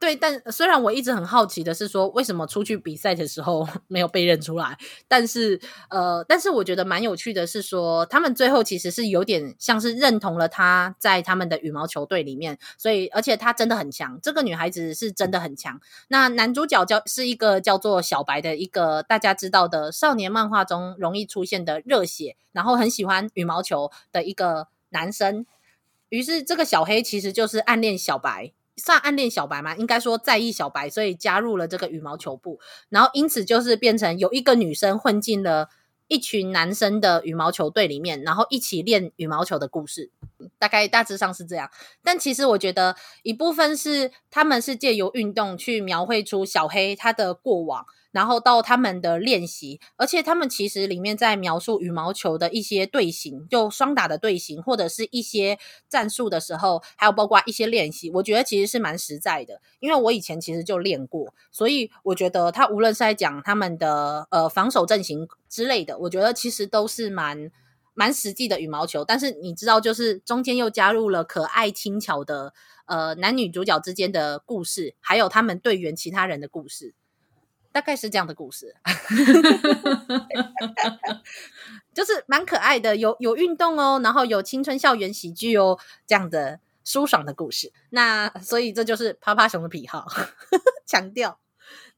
对，但虽然我一直很好奇的是说，为什么出去比赛的时候 没有被认出来？但是，呃，但是我觉得蛮有趣的是说，他们最后其实是有点像是认同了他在他们的羽毛球队里面，所以而且他真的很强，这个女孩子是真的很强。那男主角叫是一个叫做小白的一个大家知道的少年漫画中容易出现的热血，然后很喜欢羽毛球的一个男生。于是，这个小黑其实就是暗恋小白。算暗恋小白嘛？应该说在意小白，所以加入了这个羽毛球部，然后因此就是变成有一个女生混进了一群男生的羽毛球队里面，然后一起练羽毛球的故事，大概大致上是这样。但其实我觉得一部分是他们是借由运动去描绘出小黑他的过往。然后到他们的练习，而且他们其实里面在描述羽毛球的一些队形，就双打的队形，或者是一些战术的时候，还有包括一些练习，我觉得其实是蛮实在的。因为我以前其实就练过，所以我觉得他无论是在讲他们的呃防守阵型之类的，我觉得其实都是蛮蛮实际的羽毛球。但是你知道，就是中间又加入了可爱轻巧的呃男女主角之间的故事，还有他们队员其他人的故事。大概是这样的故事，就是蛮可爱的，有有运动哦，然后有青春校园喜剧哦，这样的舒爽的故事。那所以这就是趴趴熊的癖好，强调。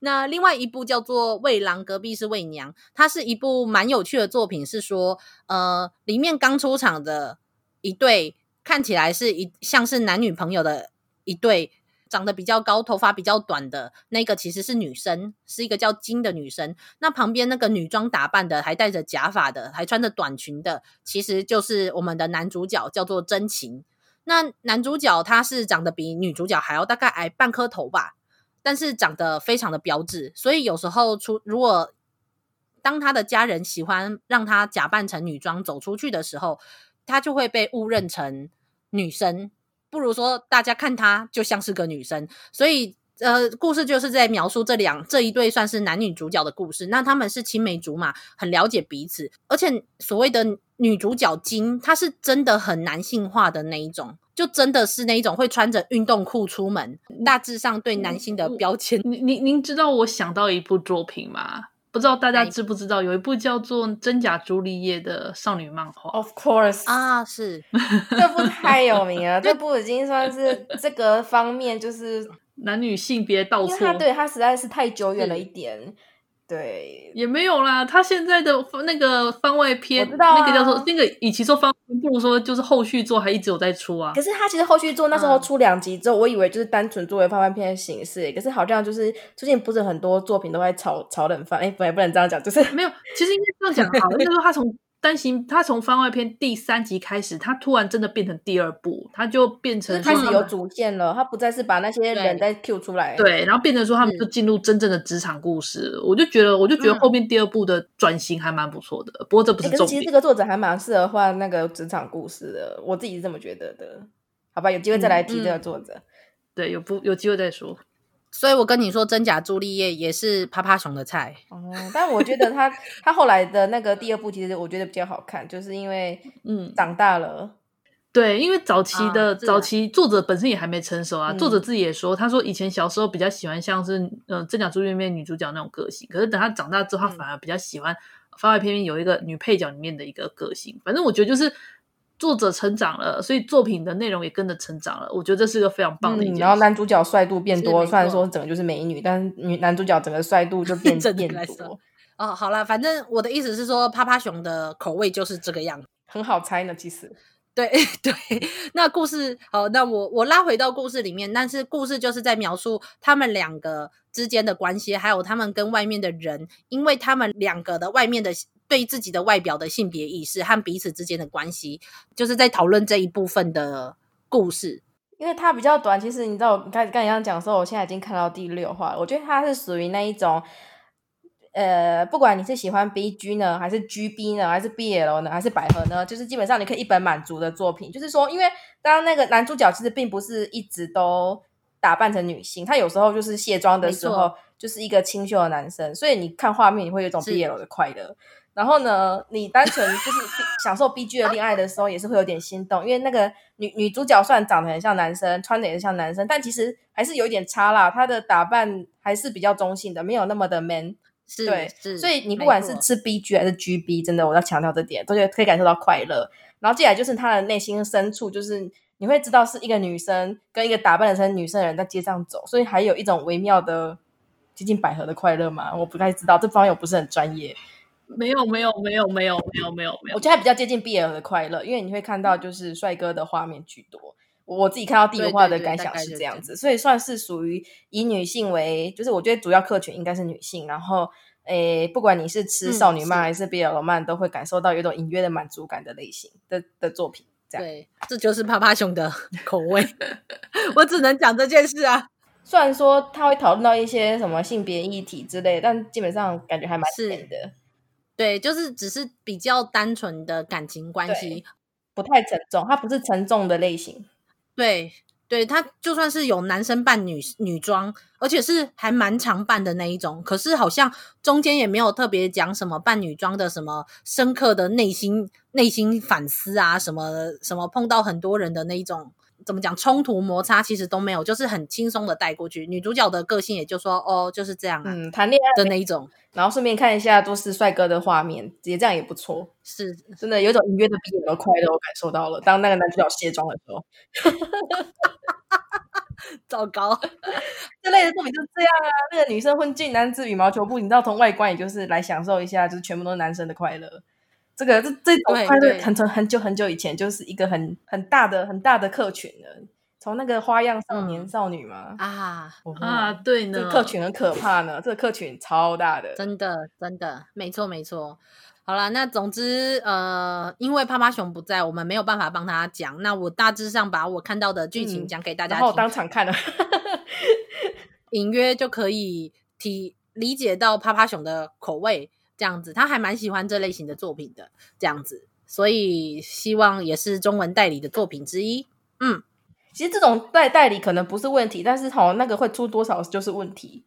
那另外一部叫做《伪郎隔壁是伪娘》，它是一部蛮有趣的作品，是说呃，里面刚出场的一对看起来是一像是男女朋友的一对。长得比较高、头发比较短的那个其实是女生，是一个叫金的女生。那旁边那个女装打扮的，还戴着假发的，还穿着短裙的，其实就是我们的男主角，叫做真情。那男主角他是长得比女主角还要大概矮半颗头吧，但是长得非常的标致。所以有时候出，如果当他的家人喜欢让他假扮成女装走出去的时候，他就会被误认成女生。不如说，大家看她就像是个女生，所以呃，故事就是在描述这两这一对算是男女主角的故事。那他们是青梅竹马，很了解彼此，而且所谓的女主角金，她是真的很男性化的那一种，就真的是那一种会穿着运动裤出门，大致上对男性的标签。您您您知道我想到一部作品吗？不知道大家知不知道，有一部叫做《真假朱丽叶》的少女漫画。Of course 啊，是 这部太有名了，这部已经算是这个方面就是男女性别倒错。因为它对它实在是太久远了一点，对，也没有啦。他现在的那个番外篇，我知道、啊、那个叫做那个，与其说番不如说就是后续做还一直有在出啊。可是他其实后续做那时候出两集之后，嗯、我以为就是单纯作为番外篇的形式，可是好像就是最近不是很多作品都在炒炒冷饭，哎，不，也不能这样讲，就是没有。其实应该这样讲好，就是说他从。担心他从番外篇第三集开始，他突然真的变成第二部，他就变成开始有主线了。他不再是把那些人再 Q 出来，对，然后变成说他们就进入真正的职场故事。嗯、我就觉得，我就觉得后面第二部的转型还蛮不错的。嗯、不过这不是重点。欸、其实这个作者还蛮适合画那个职场故事的，我自己是这么觉得的。好吧，有机会再来提这个作者。嗯嗯、对，有不有机会再说。所以我跟你说，真假朱丽叶也是趴趴熊的菜哦。但我觉得他他 后来的那个第二部，其实我觉得比较好看，就是因为嗯长大了。对，因为早期的、啊、早期作者本身也还没成熟啊。嗯、作者自己也说，他说以前小时候比较喜欢像是嗯真假朱丽叶女主角那种个性，可是等他长大之后，他反而比较喜欢番外篇有一个女配角里面的一个个性。反正我觉得就是。作者成长了，所以作品的内容也跟着成长了。我觉得这是个非常棒的一件事。嗯、然后男主角帅度变多，虽然说整个就是美女，但女男主角整个帅度就变 变多。哦，好了，反正我的意思是说，趴趴熊的口味就是这个样子，很好猜呢。其实，对 对。那故事好，那我我拉回到故事里面，但是故事就是在描述他们两个之间的关系，还有他们跟外面的人，因为他们两个的外面的。对自己的外表的性别意识和彼此之间的关系，就是在讨论这一部分的故事。因为它比较短，其实你知道，刚刚刚讲的时候，我现在已经看到第六话了。我觉得它是属于那一种，呃，不管你是喜欢 BG 呢，还是 GB 呢，还是 BL 呢，还是百合呢，就是基本上你可以一本满足的作品。就是说，因为当那个男主角其实并不是一直都打扮成女性，他有时候就是卸妆的时候就是一个清秀的男生，所以你看画面你会有一种 BL 的快乐。然后呢，你单纯就是享受 BG 的恋爱的时候，也是会有点心动，因为那个女女主角虽然长得很像男生，穿的也是像男生，但其实还是有一点差啦。她的打扮还是比较中性的，没有那么的 man。是对，是所以你不管是吃 BG 还是 GB，真的我要强调这点，都觉得可以感受到快乐。然后接下来就是她的内心深处，就是你会知道是一个女生跟一个打扮成女生的人在街上走，所以还有一种微妙的接近百合的快乐嘛。我不太知道这方面我不是很专业。没有没有没有没有没有没有没有，我觉得还比较接近 BL 的快乐，因为你会看到就是帅哥的画面居多。我自己看到第一话的感想是这样子，所以算是属于以女性为，就是我觉得主要客群应该是女性。然后，诶，不管你是吃少女漫还是 BL 漫，都会感受到有一种隐约的满足感的类型的的作品。这样，对，这就是趴趴熊的 口味。我只能讲这件事啊。虽然说他会讨论到一些什么性别议题之类，但基本上感觉还蛮甜的。对，就是只是比较单纯的感情关系，不太沉重。它不是沉重的类型。对，对，它就算是有男生扮女女装，而且是还蛮常扮的那一种，可是好像中间也没有特别讲什么扮女装的什么深刻的内心内心反思啊，什么什么碰到很多人的那一种。怎么讲冲突摩擦其实都没有，就是很轻松的带过去。女主角的个性也就说哦，就是这样啊，嗯，谈恋爱的那一种，然后顺便看一下都是帅哥的画面，也这样也不错。是真的有种隐约的 BL 的快乐，我感受到了。当那个男主角卸妆的时候，糟糕，这类的作品就是这样啊。那个女生混进男子羽毛球部，你知道从外观也就是来享受一下，就是全部都是男生的快乐。这个这这种快乐，很从很久很久以前就是一个很很大的很大的客群了。从那个花样少年少女嘛、嗯、啊啊，对呢，这个客群很可怕呢，这个客群超大的，真的真的没错没错。好了，那总之呃，因为趴趴熊不在，我们没有办法帮他讲。那我大致上把我看到的剧情讲给大家听，嗯、然后我当场看了，隐约就可以体理解到趴趴熊的口味。这样子，他还蛮喜欢这类型的作品的，这样子，所以希望也是中文代理的作品之一。嗯，其实这种代代理可能不是问题，但是好那个会出多少就是问题。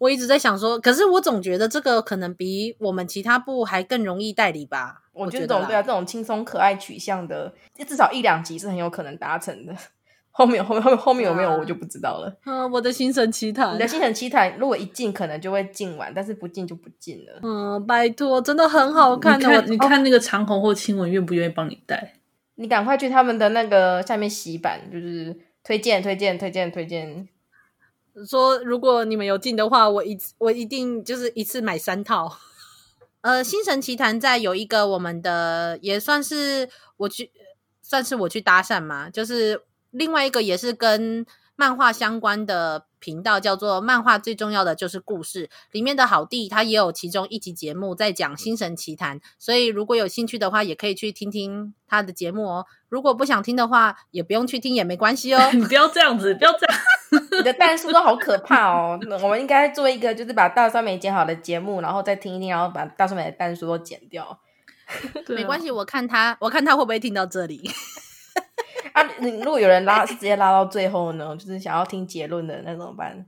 我一直在想说，可是我总觉得这个可能比我们其他部还更容易代理吧？我觉得这种对啊，这种轻松可爱取向的，至少一两集是很有可能达成的。后面后面后面后面有没有我就不知道了。嗯、啊，我的心神奇谭，你的心神奇谭，如果一进可能就会进完，但是不进就不进了。嗯，拜托，真的很好看的。你看，你看那个长虹或亲吻愿不愿意帮你带？你赶快去他们的那个下面洗版，就是推荐推荐推荐推荐。说如果你们有进的话，我一我一定就是一次买三套。呃，《星神奇谈》在有一个我们的也算是我去算是我去搭讪嘛，就是另外一个也是跟漫画相关的。频道叫做“漫画最重要的就是故事”，里面的好弟他也有其中一集节目在讲《星神奇谈》，所以如果有兴趣的话，也可以去听听他的节目哦。如果不想听的话，也不用去听也没关系哦。你不要这样子，不要这样，你的弹数都好可怕哦。我们应该做一个，就是把大酸梅剪好的节目，然后再听一听，然后把大酸梅的弹数都剪掉。没关系，我看他，我看他会不会听到这里。啊，你如果有人拉直接拉到最后呢，就是想要听结论的，那怎么办？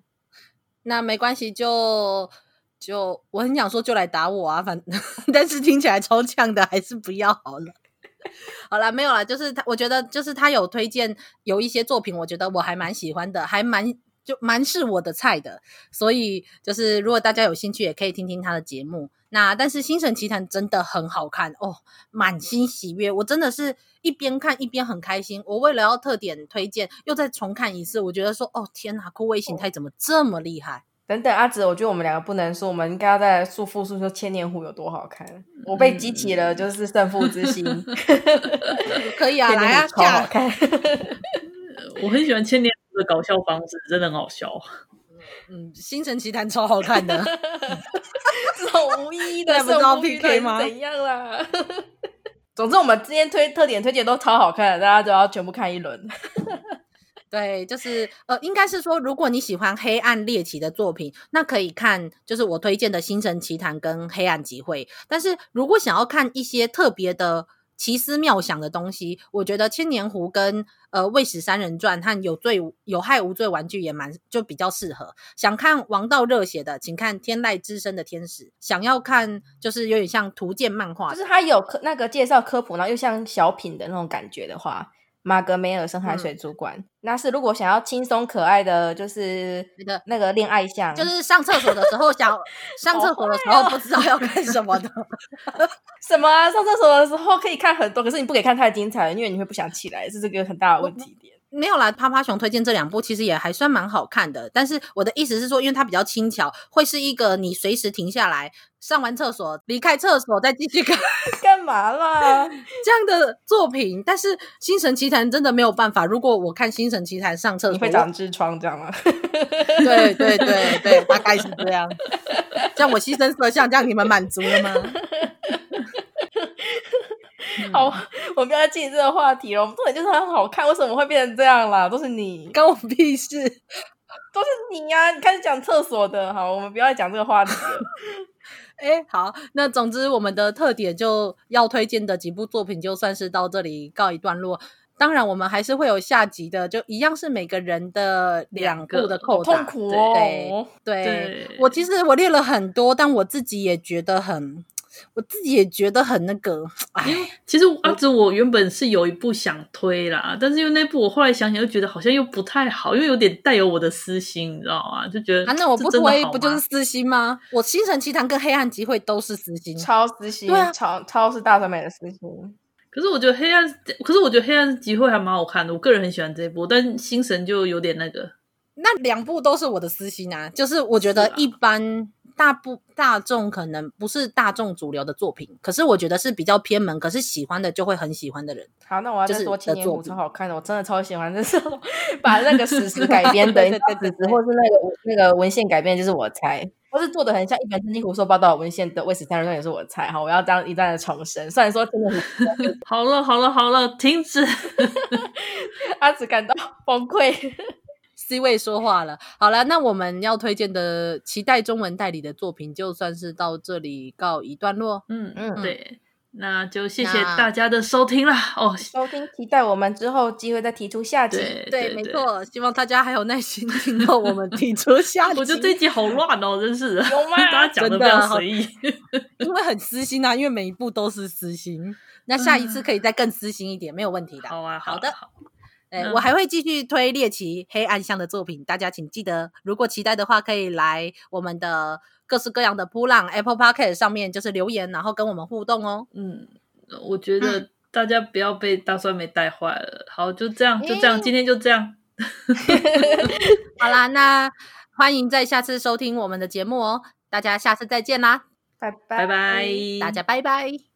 那没关系，就就我很想说，就来打我啊！反 但是听起来超呛的，还是不要好了。好了，没有了，就是他，我觉得就是他有推荐有一些作品，我觉得我还蛮喜欢的，还蛮就蛮是我的菜的。所以就是如果大家有兴趣，也可以听听他的节目。那但是《星神奇谭》真的很好看哦，满心喜悦，我真的是一边看一边很开心。我为了要特点推荐，又再重看一次，我觉得说哦天哪，枯萎形态怎么这么厉害？等等，阿紫，我觉得我们两个不能说，我们应该要再述复述说千年狐有多好看。嗯、我被激起了就是胜负之心，可以啊，来啊，超好看。我很喜欢千年狐的搞笑方式，真的很好笑。嗯，《星辰奇谭》超好看的，这种无意义的不知道 PK 吗？怎样啦？总之，我们今天推特点推荐都超好看的，大家都要全部看一轮。对，就是呃，应该是说，如果你喜欢黑暗猎奇的作品，那可以看就是我推荐的《星辰奇谭》跟《黑暗集会》。但是如果想要看一些特别的，奇思妙想的东西，我觉得《千年狐》跟呃《卫史三人传》和有罪有害无罪玩具也蛮就比较适合。想看王道热血的，请看《天籁之声的天使》；想要看就是有点像图鉴漫画，就是它有科那个介绍科普，然后又像小品的那种感觉的话。马格梅尔深海水族馆，嗯、那是如果想要轻松可爱的，就是那个那个恋爱相，就是上厕所的时候想 上厕所的时候不知道要看什么的，什么啊？上厕所的时候可以看很多，可是你不可以看太精彩，因为你会不想起来，是这个很大的问题点。没有啦，趴趴熊推荐这两部其实也还算蛮好看的，但是我的意思是说，因为它比较轻巧，会是一个你随时停下来上完厕所离开厕所再继续看 干嘛啦？这样的作品。但是《星神奇谭》真的没有办法，如果我看《星神奇谭》上厕所，你会长痔疮这样吗？对对对对，大概是这样。这样我牺牲色相，这样你们满足了吗？好，我们不要再进这个话题了。我们重点就是很好看，为什么会变成这样啦？都是你，关我屁事，都是你呀、啊！你开始讲厕所的，好，我们不要再讲这个话题了。哎、欸，好，那总之我们的特点就要推荐的几部作品，就算是到这里告一段落。当然，我们还是会有下集的，就一样是每个人的两部的扣打。痛苦哦，对对，对我其实我列了很多，但我自己也觉得很。我自己也觉得很那个，因为其实阿紫，我原本是有一部想推啦，但是因为那部我后来想想又觉得好像又不太好，因为有点带有我的私心，你知道吗？就觉得啊，那我不推不就是私心吗？我《星辰奇谈》跟《黑暗集会》都是私心，超私心，对啊，超超是大酸梅的私心。可是我觉得黑暗，可是我觉得《黑暗集会》还蛮好看的，我个人很喜欢这一部，但星神就有点那个。那两部都是我的私心啊，就是我觉得一般。大部大众可能不是大众主流的作品，可是我觉得是比较偏门，可是喜欢的就会很喜欢的人。好，那我要再说《千年狐》超好看的，我真的超喜欢。就是把那个史实改编的，对对对，对，或是那个那个文献改编，就是我猜，或是做的很像一本正经胡说八道文献的《卫史三人传》也是我猜。哈，我要这样一再的重申。虽然说真的很 好了，好了，好了，停止。阿紫感到崩溃。C 位说话了，好了，那我们要推荐的期待中文代理的作品，就算是到这里告一段落。嗯嗯，对，那就谢谢大家的收听了哦，收听，期待我们之后机会再提出下集。对，对，对，没错，希望大家还有耐心听到我们提出下集。我觉得这集好乱哦，真是，有吗？大家讲的比较随意，因为很私心啊，因为每一步都是私心。那下一次可以再更私心一点，嗯、没有问题的。好啊，好的。好欸嗯、我还会继续推猎奇黑暗向的作品，大家请记得，如果期待的话，可以来我们的各式各样的扑浪 Apple Podcast 上面，就是留言，然后跟我们互动哦。嗯，我觉得大家不要被大蒜梅带坏了。好，就这样，就这样，欸、今天就这样。好啦，那欢迎在下次收听我们的节目哦，大家下次再见啦，拜拜拜拜，大家拜拜。